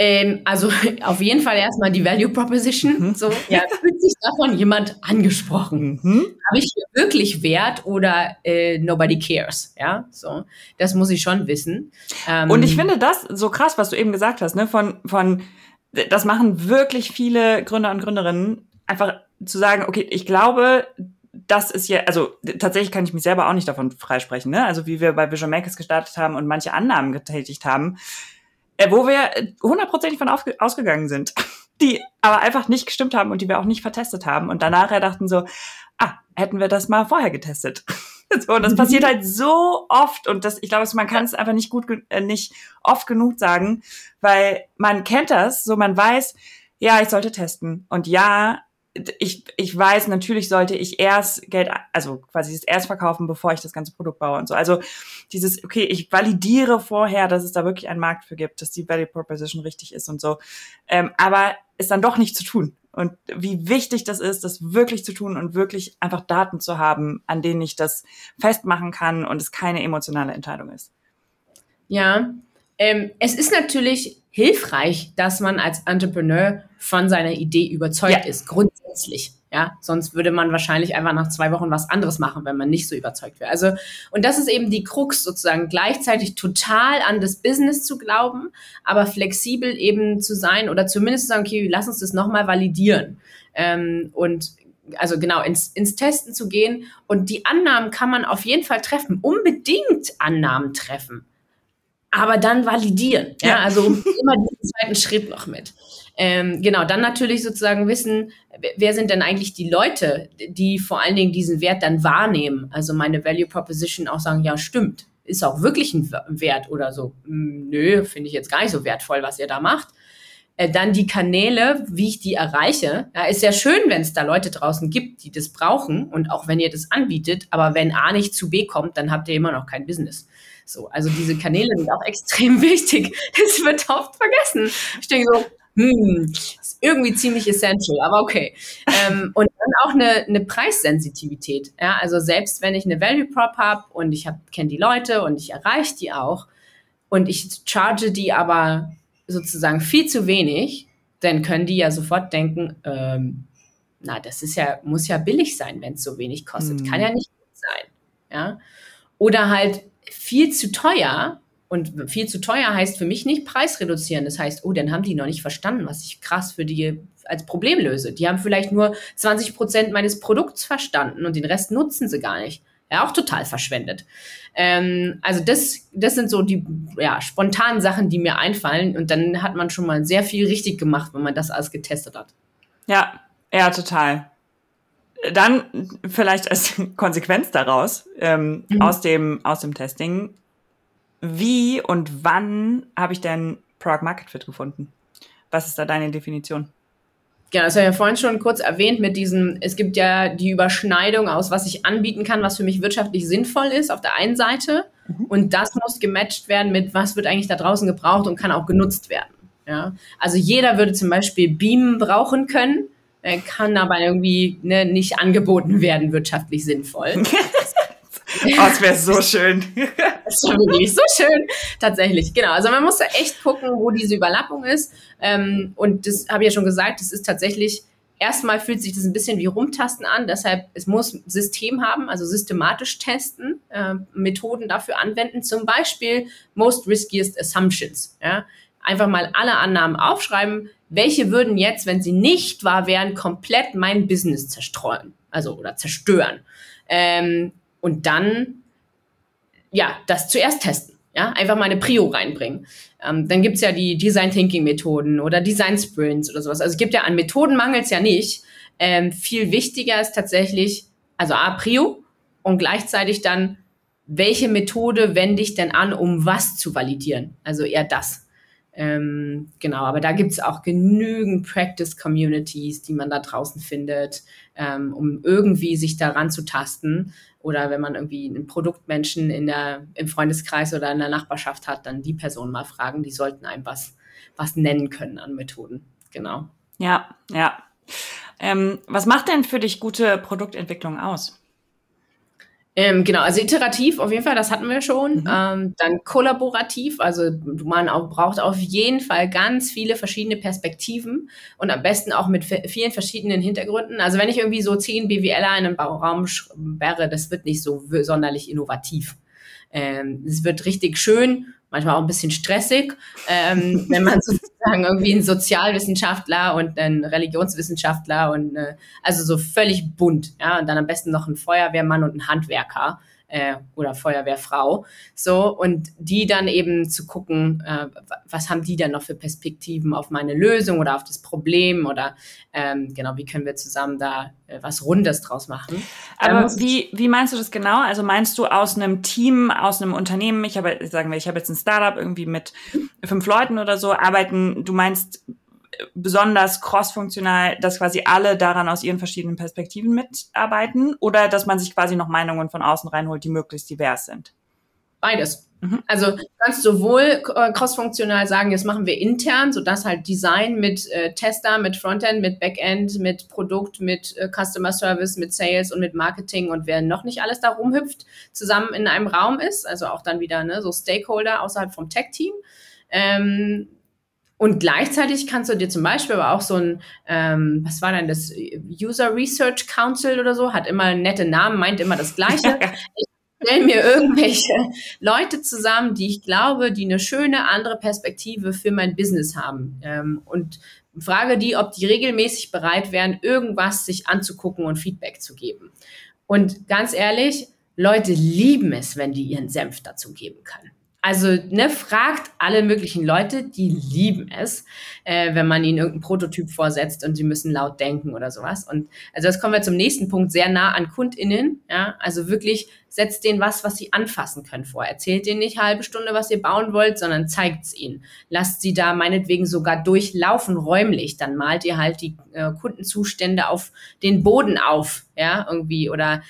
Ähm, also auf jeden Fall erstmal die Value Proposition. Mhm. So, ja, fühlt sich davon jemand angesprochen? Mhm. Habe ich hier wirklich Wert oder äh, nobody cares? Ja, so, das muss ich schon wissen. Ähm, Und ich finde das so krass, was du eben gesagt hast, ne? Von, von, das machen wirklich viele Gründer und Gründerinnen, einfach zu sagen, okay, ich glaube, das ist ja, also tatsächlich kann ich mich selber auch nicht davon freisprechen, ne? Also wie wir bei Vision Makers gestartet haben und manche Annahmen getätigt haben, wo wir hundertprozentig von ausgegangen sind, die aber einfach nicht gestimmt haben und die wir auch nicht vertestet haben und danach dachten so, ah, hätten wir das mal vorher getestet. so, und das passiert halt so oft und das, ich glaube, man kann es einfach nicht gut, äh, nicht oft genug sagen, weil man kennt das, so man weiß, ja, ich sollte testen und ja, ich, ich weiß, natürlich sollte ich erst Geld, also quasi es erst verkaufen, bevor ich das ganze Produkt baue und so. Also dieses, okay, ich validiere vorher, dass es da wirklich einen Markt für gibt, dass die Value Proposition richtig ist und so. Ähm, aber ist dann doch nicht zu tun. Und wie wichtig das ist, das wirklich zu tun und wirklich einfach Daten zu haben, an denen ich das festmachen kann und es keine emotionale Entscheidung ist. Ja, ähm, es ist natürlich hilfreich, dass man als Entrepreneur von seiner Idee überzeugt ja. ist, grundsätzlich. Ja, sonst würde man wahrscheinlich einfach nach zwei Wochen was anderes machen, wenn man nicht so überzeugt wäre. Also, und das ist eben die Krux sozusagen, gleichzeitig total an das Business zu glauben, aber flexibel eben zu sein oder zumindest sagen, okay, lass uns das nochmal validieren. Ähm, und also genau, ins, ins Testen zu gehen. Und die Annahmen kann man auf jeden Fall treffen, unbedingt Annahmen treffen aber dann validieren. Ja, ja also immer diesen zweiten Schritt noch mit. Ähm, genau, dann natürlich sozusagen wissen, wer sind denn eigentlich die Leute, die vor allen Dingen diesen Wert dann wahrnehmen. Also meine Value Proposition auch sagen, ja, stimmt, ist auch wirklich ein Wert oder so. Hm, nö, finde ich jetzt gar nicht so wertvoll, was ihr da macht. Äh, dann die Kanäle, wie ich die erreiche. Ja, ist ja schön, wenn es da Leute draußen gibt, die das brauchen und auch wenn ihr das anbietet, aber wenn A nicht zu B kommt, dann habt ihr immer noch kein Business. So, also diese Kanäle sind auch extrem wichtig. Das wird oft vergessen. Ich denke so, hm, ist irgendwie ziemlich essential, aber okay. Ähm, und dann auch eine, eine Preissensitivität. Ja, also selbst wenn ich eine Value Prop habe und ich kenne die Leute und ich erreiche die auch und ich charge die aber sozusagen viel zu wenig, dann können die ja sofort denken, ähm, na, das ist ja, muss ja billig sein, wenn es so wenig kostet. Hm. Kann ja nicht gut sein. Ja. Oder halt, viel zu teuer. Und viel zu teuer heißt für mich nicht Preis reduzieren. Das heißt, oh, dann haben die noch nicht verstanden, was ich krass für die als Problem löse. Die haben vielleicht nur 20 Prozent meines Produkts verstanden und den Rest nutzen sie gar nicht. Ja, auch total verschwendet. Ähm, also das, das sind so die ja, spontanen Sachen, die mir einfallen. Und dann hat man schon mal sehr viel richtig gemacht, wenn man das alles getestet hat. Ja, ja, total dann vielleicht als Konsequenz daraus, ähm, mhm. aus, dem, aus dem Testing, wie und wann habe ich denn Product Market Fit gefunden? Was ist da deine Definition? Genau, das habe ich ja vorhin schon kurz erwähnt mit diesem, es gibt ja die Überschneidung aus, was ich anbieten kann, was für mich wirtschaftlich sinnvoll ist auf der einen Seite. Mhm. Und das muss gematcht werden mit, was wird eigentlich da draußen gebraucht und kann auch genutzt werden. Ja? Also jeder würde zum Beispiel Beamen brauchen können, kann aber irgendwie ne, nicht angeboten werden, wirtschaftlich sinnvoll. oh, das wäre so schön. das wäre wirklich so schön. Tatsächlich, genau. Also man muss da echt gucken, wo diese Überlappung ist. Ähm, und das habe ich ja schon gesagt, das ist tatsächlich, erstmal fühlt sich das ein bisschen wie Rumtasten an. Deshalb, es muss System haben, also systematisch testen, äh, Methoden dafür anwenden. Zum Beispiel Most Riskiest Assumptions. Ja? Einfach mal alle Annahmen aufschreiben. Welche würden jetzt, wenn sie nicht wahr wären, komplett mein Business zerstreuen? Also, oder zerstören. Ähm, und dann, ja, das zuerst testen. Ja, einfach mal eine Prio reinbringen. Ähm, dann gibt's ja die Design Thinking Methoden oder Design Sprints oder sowas. Also es gibt ja an Methoden mangels ja nicht. Ähm, viel wichtiger ist tatsächlich, also A, Prio und gleichzeitig dann, welche Methode wende ich denn an, um was zu validieren? Also eher das. Ähm, genau, aber da gibt's auch genügend Practice-Communities, die man da draußen findet, ähm, um irgendwie sich daran zu tasten. Oder wenn man irgendwie einen Produktmenschen in der, im Freundeskreis oder in der Nachbarschaft hat, dann die Person mal fragen. Die sollten einem was, was nennen können an Methoden. Genau. Ja, ja. Ähm, was macht denn für dich gute Produktentwicklung aus? Ähm, genau, also iterativ auf jeden Fall, das hatten wir schon. Mhm. Ähm, dann kollaborativ, also man auch, braucht auf jeden Fall ganz viele verschiedene Perspektiven und am besten auch mit vielen verschiedenen Hintergründen. Also wenn ich irgendwie so zehn BWLer in einem Bauraum sperre, das wird nicht so sonderlich innovativ. Ähm, es wird richtig schön manchmal auch ein bisschen stressig, ähm, wenn man sozusagen irgendwie einen Sozialwissenschaftler und einen Religionswissenschaftler und äh, also so völlig bunt, ja, und dann am besten noch ein Feuerwehrmann und ein Handwerker äh, oder Feuerwehrfrau. So, und die dann eben zu gucken, äh, was haben die dann noch für Perspektiven auf meine Lösung oder auf das Problem oder ähm, genau, wie können wir zusammen da äh, was Rundes draus machen. Aber wie, wie meinst du das genau? Also meinst du aus einem Team, aus einem Unternehmen, ich habe, sagen wir, ich habe jetzt ein Startup irgendwie mit fünf Leuten oder so, arbeiten, du meinst besonders crossfunktional, dass quasi alle daran aus ihren verschiedenen Perspektiven mitarbeiten oder dass man sich quasi noch Meinungen von außen reinholt, die möglichst divers sind? Beides. Mhm. Also du kannst sowohl äh, crossfunktional sagen, jetzt machen wir intern, sodass halt Design mit äh, Tester, mit Frontend, mit Backend, mit Produkt, mit äh, Customer Service, mit Sales und mit Marketing und wer noch nicht alles da rumhüpft, zusammen in einem Raum ist, also auch dann wieder ne, so Stakeholder außerhalb vom Tech-Team. Ähm, und gleichzeitig kannst du dir zum Beispiel aber auch so ein, ähm, was war denn das, User Research Council oder so, hat immer nette Namen, meint immer das Gleiche. ich stelle mir irgendwelche Leute zusammen, die ich glaube, die eine schöne andere Perspektive für mein Business haben. Ähm, und frage die, ob die regelmäßig bereit wären, irgendwas sich anzugucken und Feedback zu geben. Und ganz ehrlich, Leute lieben es, wenn die ihren Senf dazu geben können. Also, ne, fragt alle möglichen Leute, die lieben es, äh, wenn man ihnen irgendeinen Prototyp vorsetzt und sie müssen laut denken oder sowas. Und also das kommen wir zum nächsten Punkt, sehr nah an KundInnen. Ja, also wirklich setzt denen was, was sie anfassen können vor. Erzählt denen nicht halbe Stunde, was ihr bauen wollt, sondern zeigt's ihnen. Lasst sie da meinetwegen sogar durchlaufen räumlich. Dann malt ihr halt die äh, Kundenzustände auf den Boden auf, ja, irgendwie oder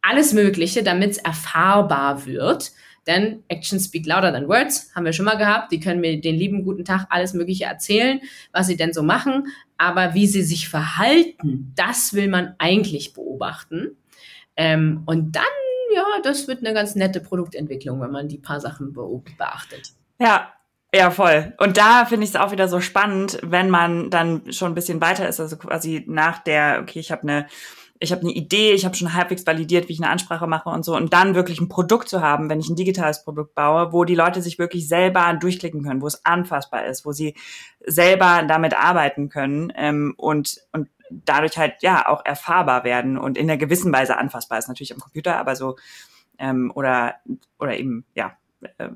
alles Mögliche, damit's erfahrbar wird denn Actions speak louder than words, haben wir schon mal gehabt. Die können mir den lieben guten Tag alles Mögliche erzählen, was sie denn so machen. Aber wie sie sich verhalten, das will man eigentlich beobachten. Ähm, und dann, ja, das wird eine ganz nette Produktentwicklung, wenn man die paar Sachen beachtet. Ja, ja, voll. Und da finde ich es auch wieder so spannend, wenn man dann schon ein bisschen weiter ist, also quasi nach der, okay, ich habe eine ich habe eine Idee, ich habe schon halbwegs validiert, wie ich eine Ansprache mache und so. Und dann wirklich ein Produkt zu haben, wenn ich ein digitales Produkt baue, wo die Leute sich wirklich selber durchklicken können, wo es anfassbar ist, wo sie selber damit arbeiten können ähm, und, und dadurch halt ja auch erfahrbar werden und in einer gewissen Weise anfassbar ist natürlich am Computer, aber so ähm, oder oder eben ja äh,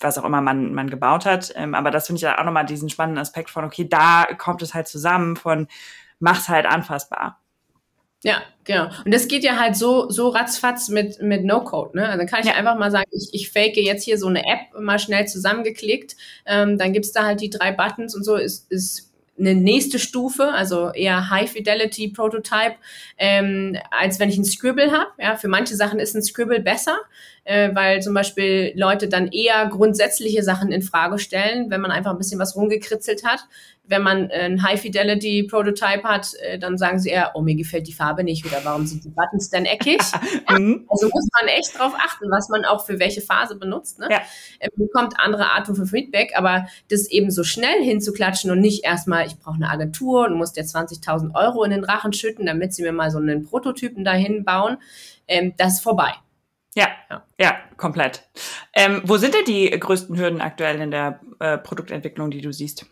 was auch immer man man gebaut hat. Ähm, aber das finde ich ja auch nochmal diesen spannenden Aspekt von okay, da kommt es halt zusammen von mach's halt anfassbar. Ja, genau. Und das geht ja halt so, so ratzfatz mit, mit No-Code. Ne? Also dann kann ich ja. einfach mal sagen, ich, ich fake jetzt hier so eine App mal schnell zusammengeklickt. Ähm, dann gibt's da halt die drei Buttons und so. Ist, ist eine nächste Stufe, also eher High Fidelity Prototype, ähm, als wenn ich ein Scribble habe. Ja, für manche Sachen ist ein Scribble besser, äh, weil zum Beispiel Leute dann eher grundsätzliche Sachen in Frage stellen, wenn man einfach ein bisschen was rumgekritzelt hat. Wenn man ein High Fidelity Prototype hat, äh, dann sagen sie eher, oh, mir gefällt die Farbe nicht oder warum sind die Buttons denn eckig? ja, mhm. also muss man echt drauf achten, was man auch für welche Phase benutzt. Ne? Ja. Äh, bekommt andere Arten von Feedback, aber das eben so schnell hinzuklatschen und nicht erstmal, ich brauche eine Agentur und muss der 20.000 Euro in den Rachen schütten, damit sie mir mal so einen Prototypen dahin bauen, ähm, das ist vorbei. Ja, ja, ja komplett. Ähm, wo sind denn die größten Hürden aktuell in der äh, Produktentwicklung, die du siehst?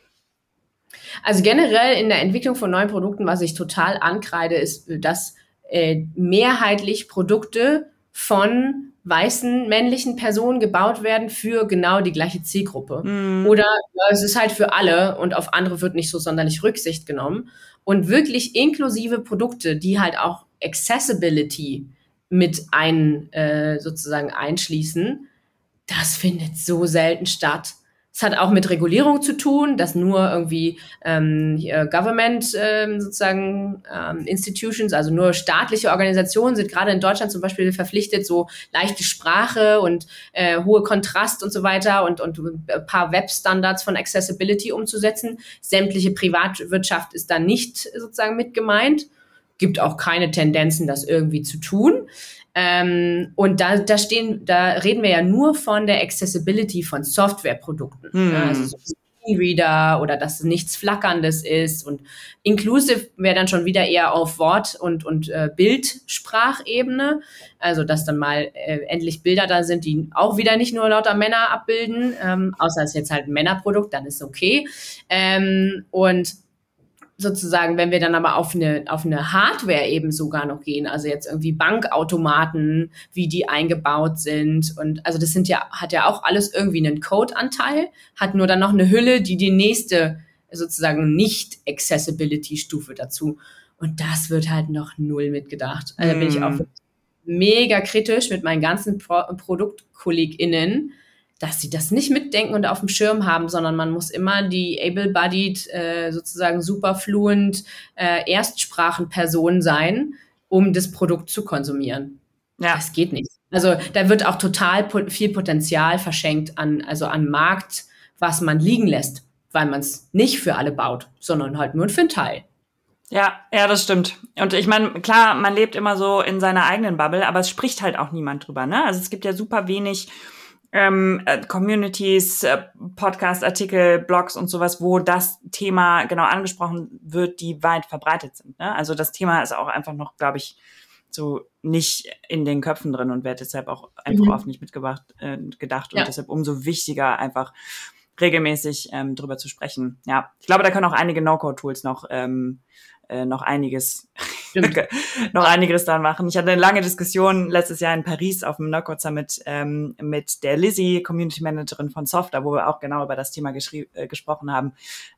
Also generell in der Entwicklung von neuen Produkten, was ich total ankreide, ist, dass äh, mehrheitlich Produkte von weißen männlichen Personen gebaut werden für genau die gleiche Zielgruppe. Mm. Oder ja, es ist halt für alle und auf andere wird nicht so sonderlich Rücksicht genommen. Und wirklich inklusive Produkte, die halt auch Accessibility mit ein, äh, sozusagen einschließen, das findet so selten statt. Es hat auch mit Regulierung zu tun, dass nur irgendwie ähm, Government ähm, sozusagen ähm, Institutions, also nur staatliche Organisationen sind gerade in Deutschland zum Beispiel verpflichtet, so leichte Sprache und äh, hohe Kontrast und so weiter und, und ein paar Webstandards von Accessibility umzusetzen. Sämtliche Privatwirtschaft ist da nicht sozusagen mit gemeint. Gibt auch keine Tendenzen, das irgendwie zu tun. Ähm, und da, da stehen, da reden wir ja nur von der Accessibility von Softwareprodukten. Hm. Also so Reader oder dass nichts Flackerndes ist und inclusive wäre dann schon wieder eher auf Wort- und, und äh, Bildsprachebene. Also, dass dann mal äh, endlich Bilder da sind, die auch wieder nicht nur lauter Männer abbilden, ähm, außer es ist jetzt halt ein Männerprodukt, dann ist okay. Ähm, und sozusagen, wenn wir dann aber auf eine, auf eine Hardware eben sogar noch gehen, also jetzt irgendwie Bankautomaten, wie die eingebaut sind und also das sind ja, hat ja auch alles irgendwie einen Code-Anteil, hat nur dann noch eine Hülle, die die nächste sozusagen nicht Accessibility-Stufe dazu und das wird halt noch null mitgedacht. Also mm. bin ich auch mm. mega kritisch mit meinen ganzen Pro ProduktkollegInnen, dass sie das nicht mitdenken und auf dem Schirm haben, sondern man muss immer die able-bodied, äh, sozusagen superfluent äh, Erstsprachenperson sein, um das Produkt zu konsumieren. Ja. Das geht nicht. Also da wird auch total po viel Potenzial verschenkt an, also an Markt, was man liegen lässt, weil man es nicht für alle baut, sondern halt nur für einen Teil. Ja, ja, das stimmt. Und ich meine, klar, man lebt immer so in seiner eigenen Bubble, aber es spricht halt auch niemand drüber, ne? Also es gibt ja super wenig ähm, äh, Communities, äh, Podcast-Artikel, Blogs und sowas, wo das Thema genau angesprochen wird, die weit verbreitet sind. Ne? Also das Thema ist auch einfach noch, glaube ich, so nicht in den Köpfen drin und wird deshalb auch einfach mhm. oft nicht mitgebracht, äh, gedacht und ja. deshalb umso wichtiger einfach regelmäßig ähm, drüber zu sprechen. Ja, ich glaube, da können auch einige No-Code-Tools noch ähm, äh, noch einiges noch einiges dran machen. Ich hatte eine lange Diskussion letztes Jahr in Paris auf dem No-Code Summit ähm, mit der Lizzie, Community Managerin von Softer, wo wir auch genau über das Thema äh, gesprochen haben,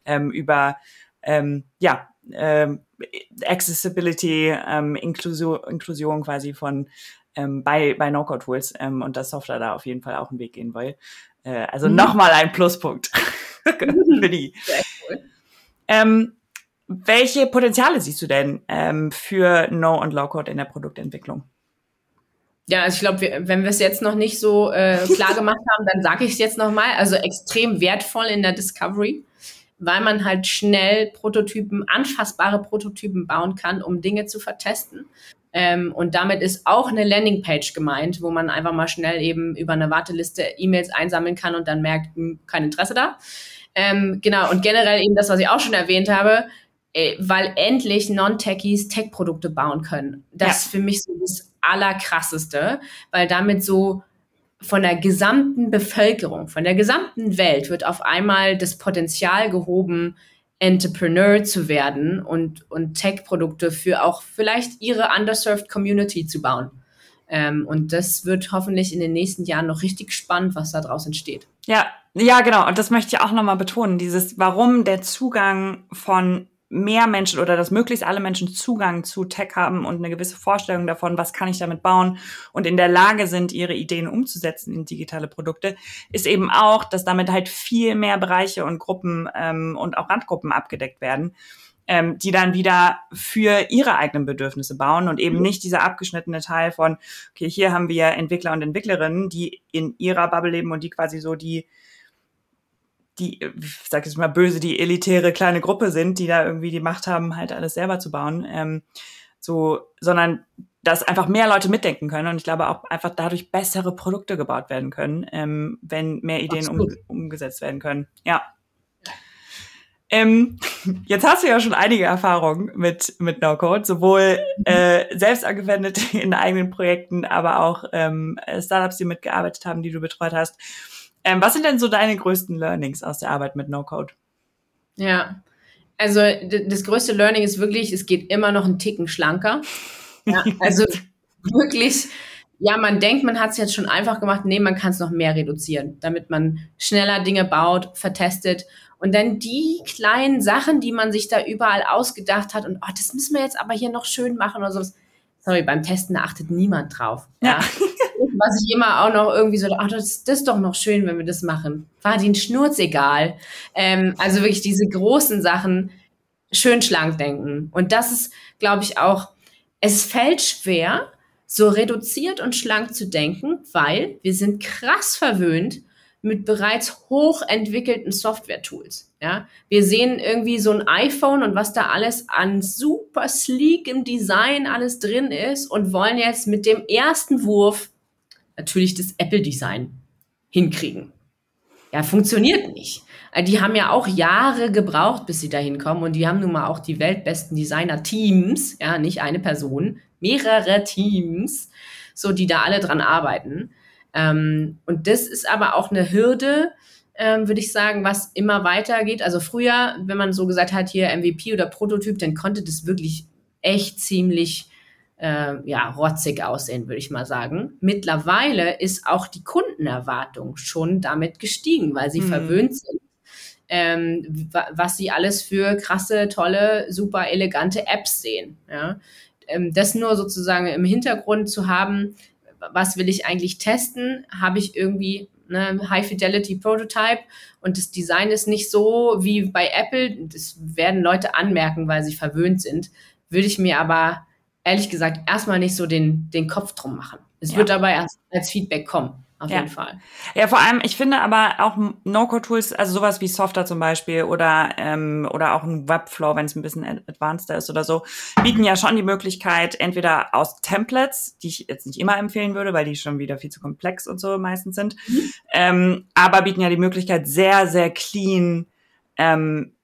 ähm, über ähm, ja ähm, Accessibility, ähm, Inklusion, Inklusion quasi von ähm, bei, bei No-Code-Tools ähm, und dass Software da auf jeden Fall auch einen Weg gehen will. Äh, also mhm. nochmal ein Pluspunkt für die. Sehr cool. Ähm, welche Potenziale siehst du denn ähm, für No- und Low-Code in der Produktentwicklung? Ja, also ich glaube, wenn wir es jetzt noch nicht so äh, klar gemacht haben, dann sage ich es jetzt nochmal. Also extrem wertvoll in der Discovery, weil man halt schnell Prototypen, anfassbare Prototypen bauen kann, um Dinge zu vertesten. Ähm, und damit ist auch eine Landingpage gemeint, wo man einfach mal schnell eben über eine Warteliste E-Mails einsammeln kann und dann merkt, hm, kein Interesse da. Ähm, genau, und generell eben das, was ich auch schon erwähnt habe, weil endlich Non-Techies Tech-Produkte bauen können. Das ja. ist für mich so das Allerkrasseste, weil damit so von der gesamten Bevölkerung, von der gesamten Welt wird auf einmal das Potenzial gehoben, Entrepreneur zu werden und, und Tech-Produkte für auch vielleicht ihre underserved Community zu bauen. Ähm, und das wird hoffentlich in den nächsten Jahren noch richtig spannend, was da draus entsteht. Ja, ja, genau. Und das möchte ich auch nochmal betonen. Dieses, warum der Zugang von mehr Menschen oder dass möglichst alle Menschen Zugang zu Tech haben und eine gewisse Vorstellung davon, was kann ich damit bauen und in der Lage sind, ihre Ideen umzusetzen in digitale Produkte, ist eben auch, dass damit halt viel mehr Bereiche und Gruppen ähm, und auch Randgruppen abgedeckt werden, ähm, die dann wieder für ihre eigenen Bedürfnisse bauen und eben mhm. nicht dieser abgeschnittene Teil von, okay, hier haben wir Entwickler und Entwicklerinnen, die in ihrer Bubble leben und die quasi so die die, ich sag jetzt mal böse, die elitäre kleine Gruppe sind, die da irgendwie die Macht haben, halt alles selber zu bauen. Ähm, so, sondern dass einfach mehr Leute mitdenken können und ich glaube auch einfach dadurch bessere Produkte gebaut werden können, ähm, wenn mehr Ideen um, umgesetzt werden können. Ja. Ähm, jetzt hast du ja schon einige Erfahrungen mit, mit No-Code, sowohl äh, selbst angewendet in eigenen Projekten, aber auch ähm, Startups, die mitgearbeitet haben, die du betreut hast. Ähm, was sind denn so deine größten Learnings aus der Arbeit mit No-Code? Ja, also das größte Learning ist wirklich, es geht immer noch einen Ticken schlanker. Ja, also wirklich, ja, man denkt, man hat es jetzt schon einfach gemacht. Nee, man kann es noch mehr reduzieren, damit man schneller Dinge baut, vertestet. Und dann die kleinen Sachen, die man sich da überall ausgedacht hat und oh, das müssen wir jetzt aber hier noch schön machen oder sowas. Sorry, beim Testen achtet niemand drauf. Ja. ja. Was ich immer auch noch irgendwie so, ach, das, das ist doch noch schön, wenn wir das machen. War den Schnurz egal. Ähm, also wirklich diese großen Sachen schön schlank denken. Und das ist, glaube ich, auch, es fällt schwer, so reduziert und schlank zu denken, weil wir sind krass verwöhnt mit bereits hochentwickelten Software-Tools. Ja, wir sehen irgendwie so ein iPhone und was da alles an super sleekem Design alles drin ist und wollen jetzt mit dem ersten Wurf natürlich das Apple-Design hinkriegen. Ja, funktioniert nicht. Äh, die haben ja auch Jahre gebraucht, bis sie da hinkommen und die haben nun mal auch die weltbesten Designer-Teams, ja, nicht eine Person, mehrere Teams, so die da alle dran arbeiten. Ähm, und das ist aber auch eine Hürde, ähm, würde ich sagen, was immer weitergeht. Also früher, wenn man so gesagt hat, hier MVP oder Prototyp, dann konnte das wirklich echt ziemlich äh, ja, rotzig aussehen, würde ich mal sagen. Mittlerweile ist auch die Kundenerwartung schon damit gestiegen, weil sie mhm. verwöhnt sind, ähm, was sie alles für krasse, tolle, super elegante Apps sehen. Ja? Ähm, das nur sozusagen im Hintergrund zu haben, was will ich eigentlich testen? Habe ich irgendwie eine High-Fidelity-Prototype und das Design ist nicht so wie bei Apple. Das werden Leute anmerken, weil sie verwöhnt sind. Würde ich mir aber ehrlich gesagt erstmal nicht so den, den Kopf drum machen. Es ja. wird aber erst als Feedback kommen. Auf ja. jeden Fall. Ja, vor allem, ich finde aber auch No-Code-Tools, also sowas wie Softer zum Beispiel oder, ähm, oder auch ein Webflow, wenn es ein bisschen advanceder ist oder so, bieten ja schon die Möglichkeit, entweder aus Templates, die ich jetzt nicht immer empfehlen würde, weil die schon wieder viel zu komplex und so meistens sind, mhm. ähm, aber bieten ja die Möglichkeit, sehr, sehr clean ähm, äh,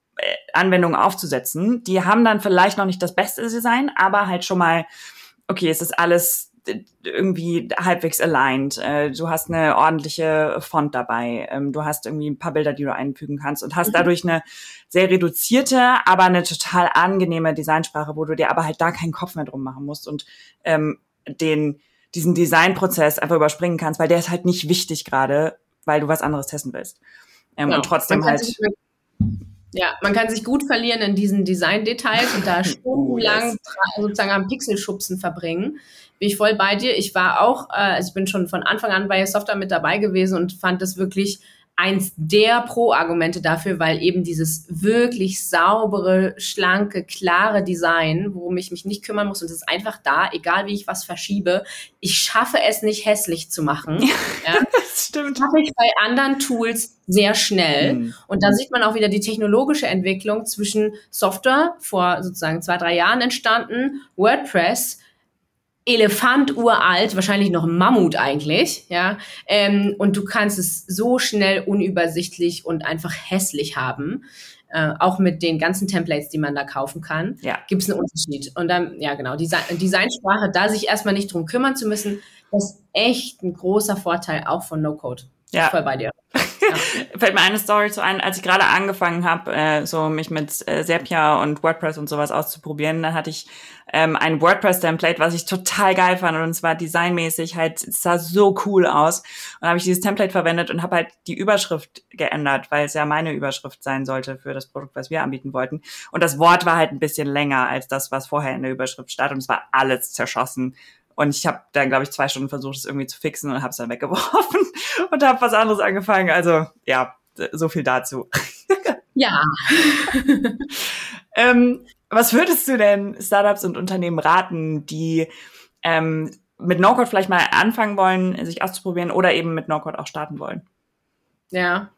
Anwendungen aufzusetzen. Die haben dann vielleicht noch nicht das beste Design, aber halt schon mal, okay, es ist alles irgendwie halbwegs aligned. Äh, du hast eine ordentliche Font dabei. Ähm, du hast irgendwie ein paar Bilder, die du einfügen kannst und hast mhm. dadurch eine sehr reduzierte, aber eine total angenehme Designsprache, wo du dir aber halt da keinen Kopf mehr drum machen musst und ähm, den diesen Designprozess einfach überspringen kannst, weil der ist halt nicht wichtig gerade, weil du was anderes testen willst. Ähm, genau. Und trotzdem halt ja, man kann sich gut verlieren in diesen Design-Details und da stundenlang oh, yes. sozusagen am Pixelschubsen verbringen. Bin ich voll bei dir. Ich war auch, äh, also ich bin schon von Anfang an bei Software mit dabei gewesen und fand das wirklich eins der Pro-Argumente dafür, weil eben dieses wirklich saubere, schlanke, klare Design, worum ich mich nicht kümmern muss und es ist einfach da, egal wie ich was verschiebe, ich schaffe es nicht hässlich zu machen. Ja, das stimmt. Schaffe ich bei anderen Tools sehr schnell. Mhm. Und da sieht man auch wieder die technologische Entwicklung zwischen Software vor sozusagen zwei, drei Jahren entstanden, WordPress, Elefant uralt, wahrscheinlich noch Mammut eigentlich, ja. Ähm, und du kannst es so schnell unübersichtlich und einfach hässlich haben. Äh, auch mit den ganzen Templates, die man da kaufen kann, ja. gibt es einen Unterschied. Und dann, ja genau, Design, Designsprache, da sich erstmal nicht drum kümmern zu müssen, ist echt ein großer Vorteil auch von No-Code. Ja. Voll bei dir. Ja. Fällt mir eine Story zu ein, als ich gerade angefangen habe, äh, so mich mit äh, Zapier und WordPress und sowas auszuprobieren, dann hatte ich ähm, ein WordPress-Template, was ich total geil fand und es war designmäßig halt, sah so cool aus. Und habe ich dieses Template verwendet und habe halt die Überschrift geändert, weil es ja meine Überschrift sein sollte für das Produkt, was wir anbieten wollten. Und das Wort war halt ein bisschen länger als das, was vorher in der Überschrift stand und es war alles zerschossen. Und ich habe dann, glaube ich, zwei Stunden versucht, es irgendwie zu fixen und habe es dann weggeworfen und habe was anderes angefangen. Also ja, so viel dazu. Ja. ähm, was würdest du denn Startups und Unternehmen raten, die ähm, mit No-Code vielleicht mal anfangen wollen, sich auszuprobieren oder eben mit No-Code auch starten wollen? Ja.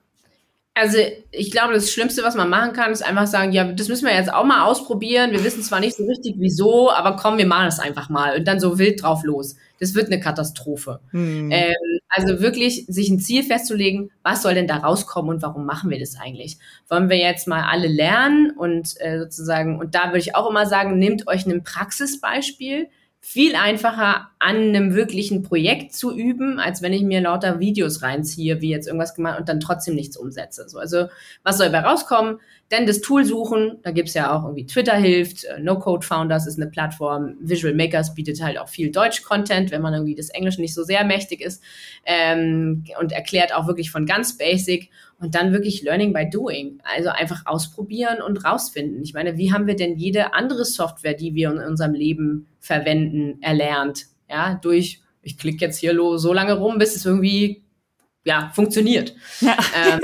Also ich glaube, das Schlimmste, was man machen kann, ist einfach sagen, ja, das müssen wir jetzt auch mal ausprobieren. Wir wissen zwar nicht so richtig wieso, aber komm, wir machen es einfach mal und dann so wild drauf los. Das wird eine Katastrophe. Hm. Ähm, also wirklich sich ein Ziel festzulegen, was soll denn da rauskommen und warum machen wir das eigentlich? Wollen wir jetzt mal alle lernen und äh, sozusagen, und da würde ich auch immer sagen, nehmt euch ein Praxisbeispiel, viel einfacher an einem wirklichen Projekt zu üben, als wenn ich mir lauter Videos reinziehe, wie jetzt irgendwas gemacht und dann trotzdem nichts umsetze. So, also was soll dabei rauskommen? Denn das Tool suchen, da gibt's ja auch irgendwie Twitter hilft, äh, No Code Founders ist eine Plattform, Visual Makers bietet halt auch viel Deutsch-Content, wenn man irgendwie das Englisch nicht so sehr mächtig ist ähm, und erklärt auch wirklich von ganz basic und dann wirklich Learning by Doing. Also einfach ausprobieren und rausfinden. Ich meine, wie haben wir denn jede andere Software, die wir in unserem Leben verwenden, erlernt? Ja, durch, ich klicke jetzt hier so lange rum, bis es irgendwie ja, funktioniert. Ja. Ähm,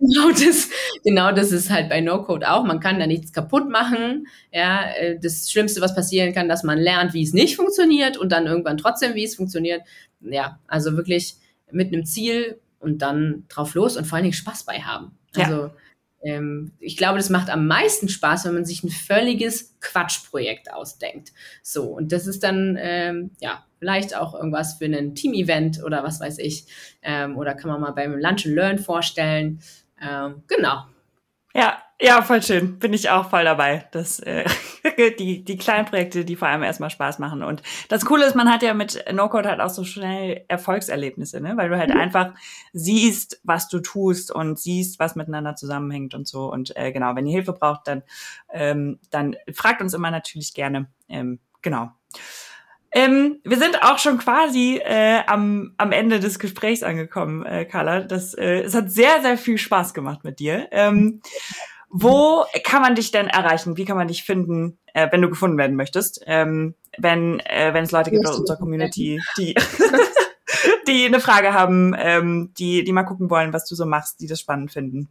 genau, das, genau das ist halt bei No-Code auch. Man kann da nichts kaputt machen. Ja, äh, das Schlimmste, was passieren kann, dass man lernt, wie es nicht funktioniert und dann irgendwann trotzdem, wie es funktioniert. Ja, also wirklich mit einem Ziel und dann drauf los und vor allen Dingen Spaß bei haben. Also ja. ähm, ich glaube, das macht am meisten Spaß, wenn man sich ein völliges Quatschprojekt ausdenkt. So, und das ist dann, ähm, ja, vielleicht auch irgendwas für ein Team-Event oder was weiß ich. Ähm, oder kann man mal beim Lunch and Learn vorstellen. Ähm, genau. Ja, ja, voll schön. Bin ich auch voll dabei. Das, äh, die, die kleinen Projekte, die vor allem erstmal Spaß machen. Und das Coole ist, man hat ja mit No-Code halt auch so schnell Erfolgserlebnisse, ne? Weil du halt mhm. einfach siehst, was du tust und siehst, was miteinander zusammenhängt und so. Und äh, genau, wenn ihr Hilfe braucht, dann, ähm, dann fragt uns immer natürlich gerne. Ähm, genau. Ähm, wir sind auch schon quasi äh, am, am Ende des Gesprächs angekommen, äh, Carla. Das, äh, es hat sehr, sehr viel Spaß gemacht mit dir. Ähm, wo kann man dich denn erreichen? Wie kann man dich finden, äh, wenn du gefunden werden möchtest? Ähm, wenn, äh, wenn es Leute gibt aus unserer Community, die, die eine Frage haben, ähm, die, die mal gucken wollen, was du so machst, die das spannend finden.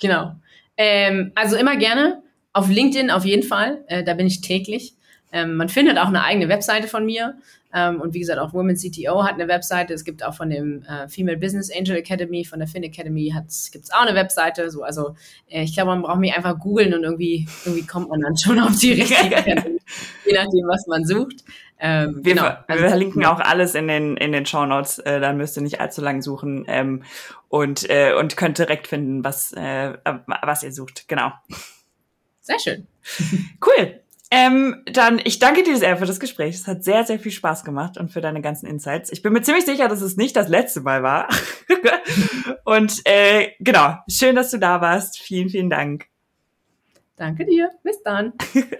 Genau. Ähm, also immer gerne. Auf LinkedIn auf jeden Fall. Äh, da bin ich täglich. Ähm, man findet auch eine eigene Webseite von mir. Ähm, und wie gesagt, auch Women CTO hat eine Webseite. Es gibt auch von dem äh, Female Business Angel Academy, von der Fin Academy gibt es auch eine Webseite. So, also äh, ich glaube, man braucht mich einfach googeln und irgendwie, irgendwie kommt man dann schon auf die richtige Academy, je nachdem, was man sucht. Ähm, wir, genau. also, wir verlinken auch alles in den in den Show Notes. Äh, dann müsst ihr nicht allzu lang suchen ähm, und äh, und könnt direkt finden, was äh, was ihr sucht. Genau. Sehr schön. Cool. Ähm, dann, ich danke dir sehr für das Gespräch. Es hat sehr, sehr viel Spaß gemacht und für deine ganzen Insights. Ich bin mir ziemlich sicher, dass es nicht das letzte Mal war. und äh, genau, schön, dass du da warst. Vielen, vielen Dank. Danke dir. Bis dann.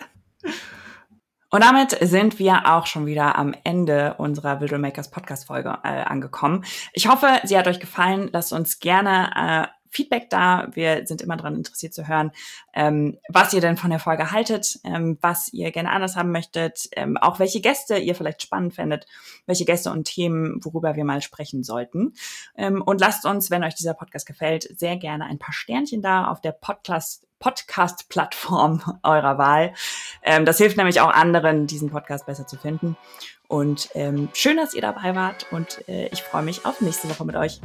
Und damit sind wir auch schon wieder am Ende unserer Visual Makers Podcast Folge äh, angekommen. Ich hoffe, sie hat euch gefallen. Lasst uns gerne äh, Feedback da. Wir sind immer daran interessiert zu hören, ähm, was ihr denn von der Folge haltet, ähm, was ihr gerne anders haben möchtet, ähm, auch welche Gäste ihr vielleicht spannend findet, welche Gäste und Themen, worüber wir mal sprechen sollten. Ähm, und lasst uns, wenn euch dieser Podcast gefällt, sehr gerne ein paar Sternchen da auf der Podcast Podcast-Plattform eurer Wahl. Ähm, das hilft nämlich auch anderen, diesen Podcast besser zu finden. Und ähm, schön, dass ihr dabei wart und äh, ich freue mich auf nächste Woche mit euch.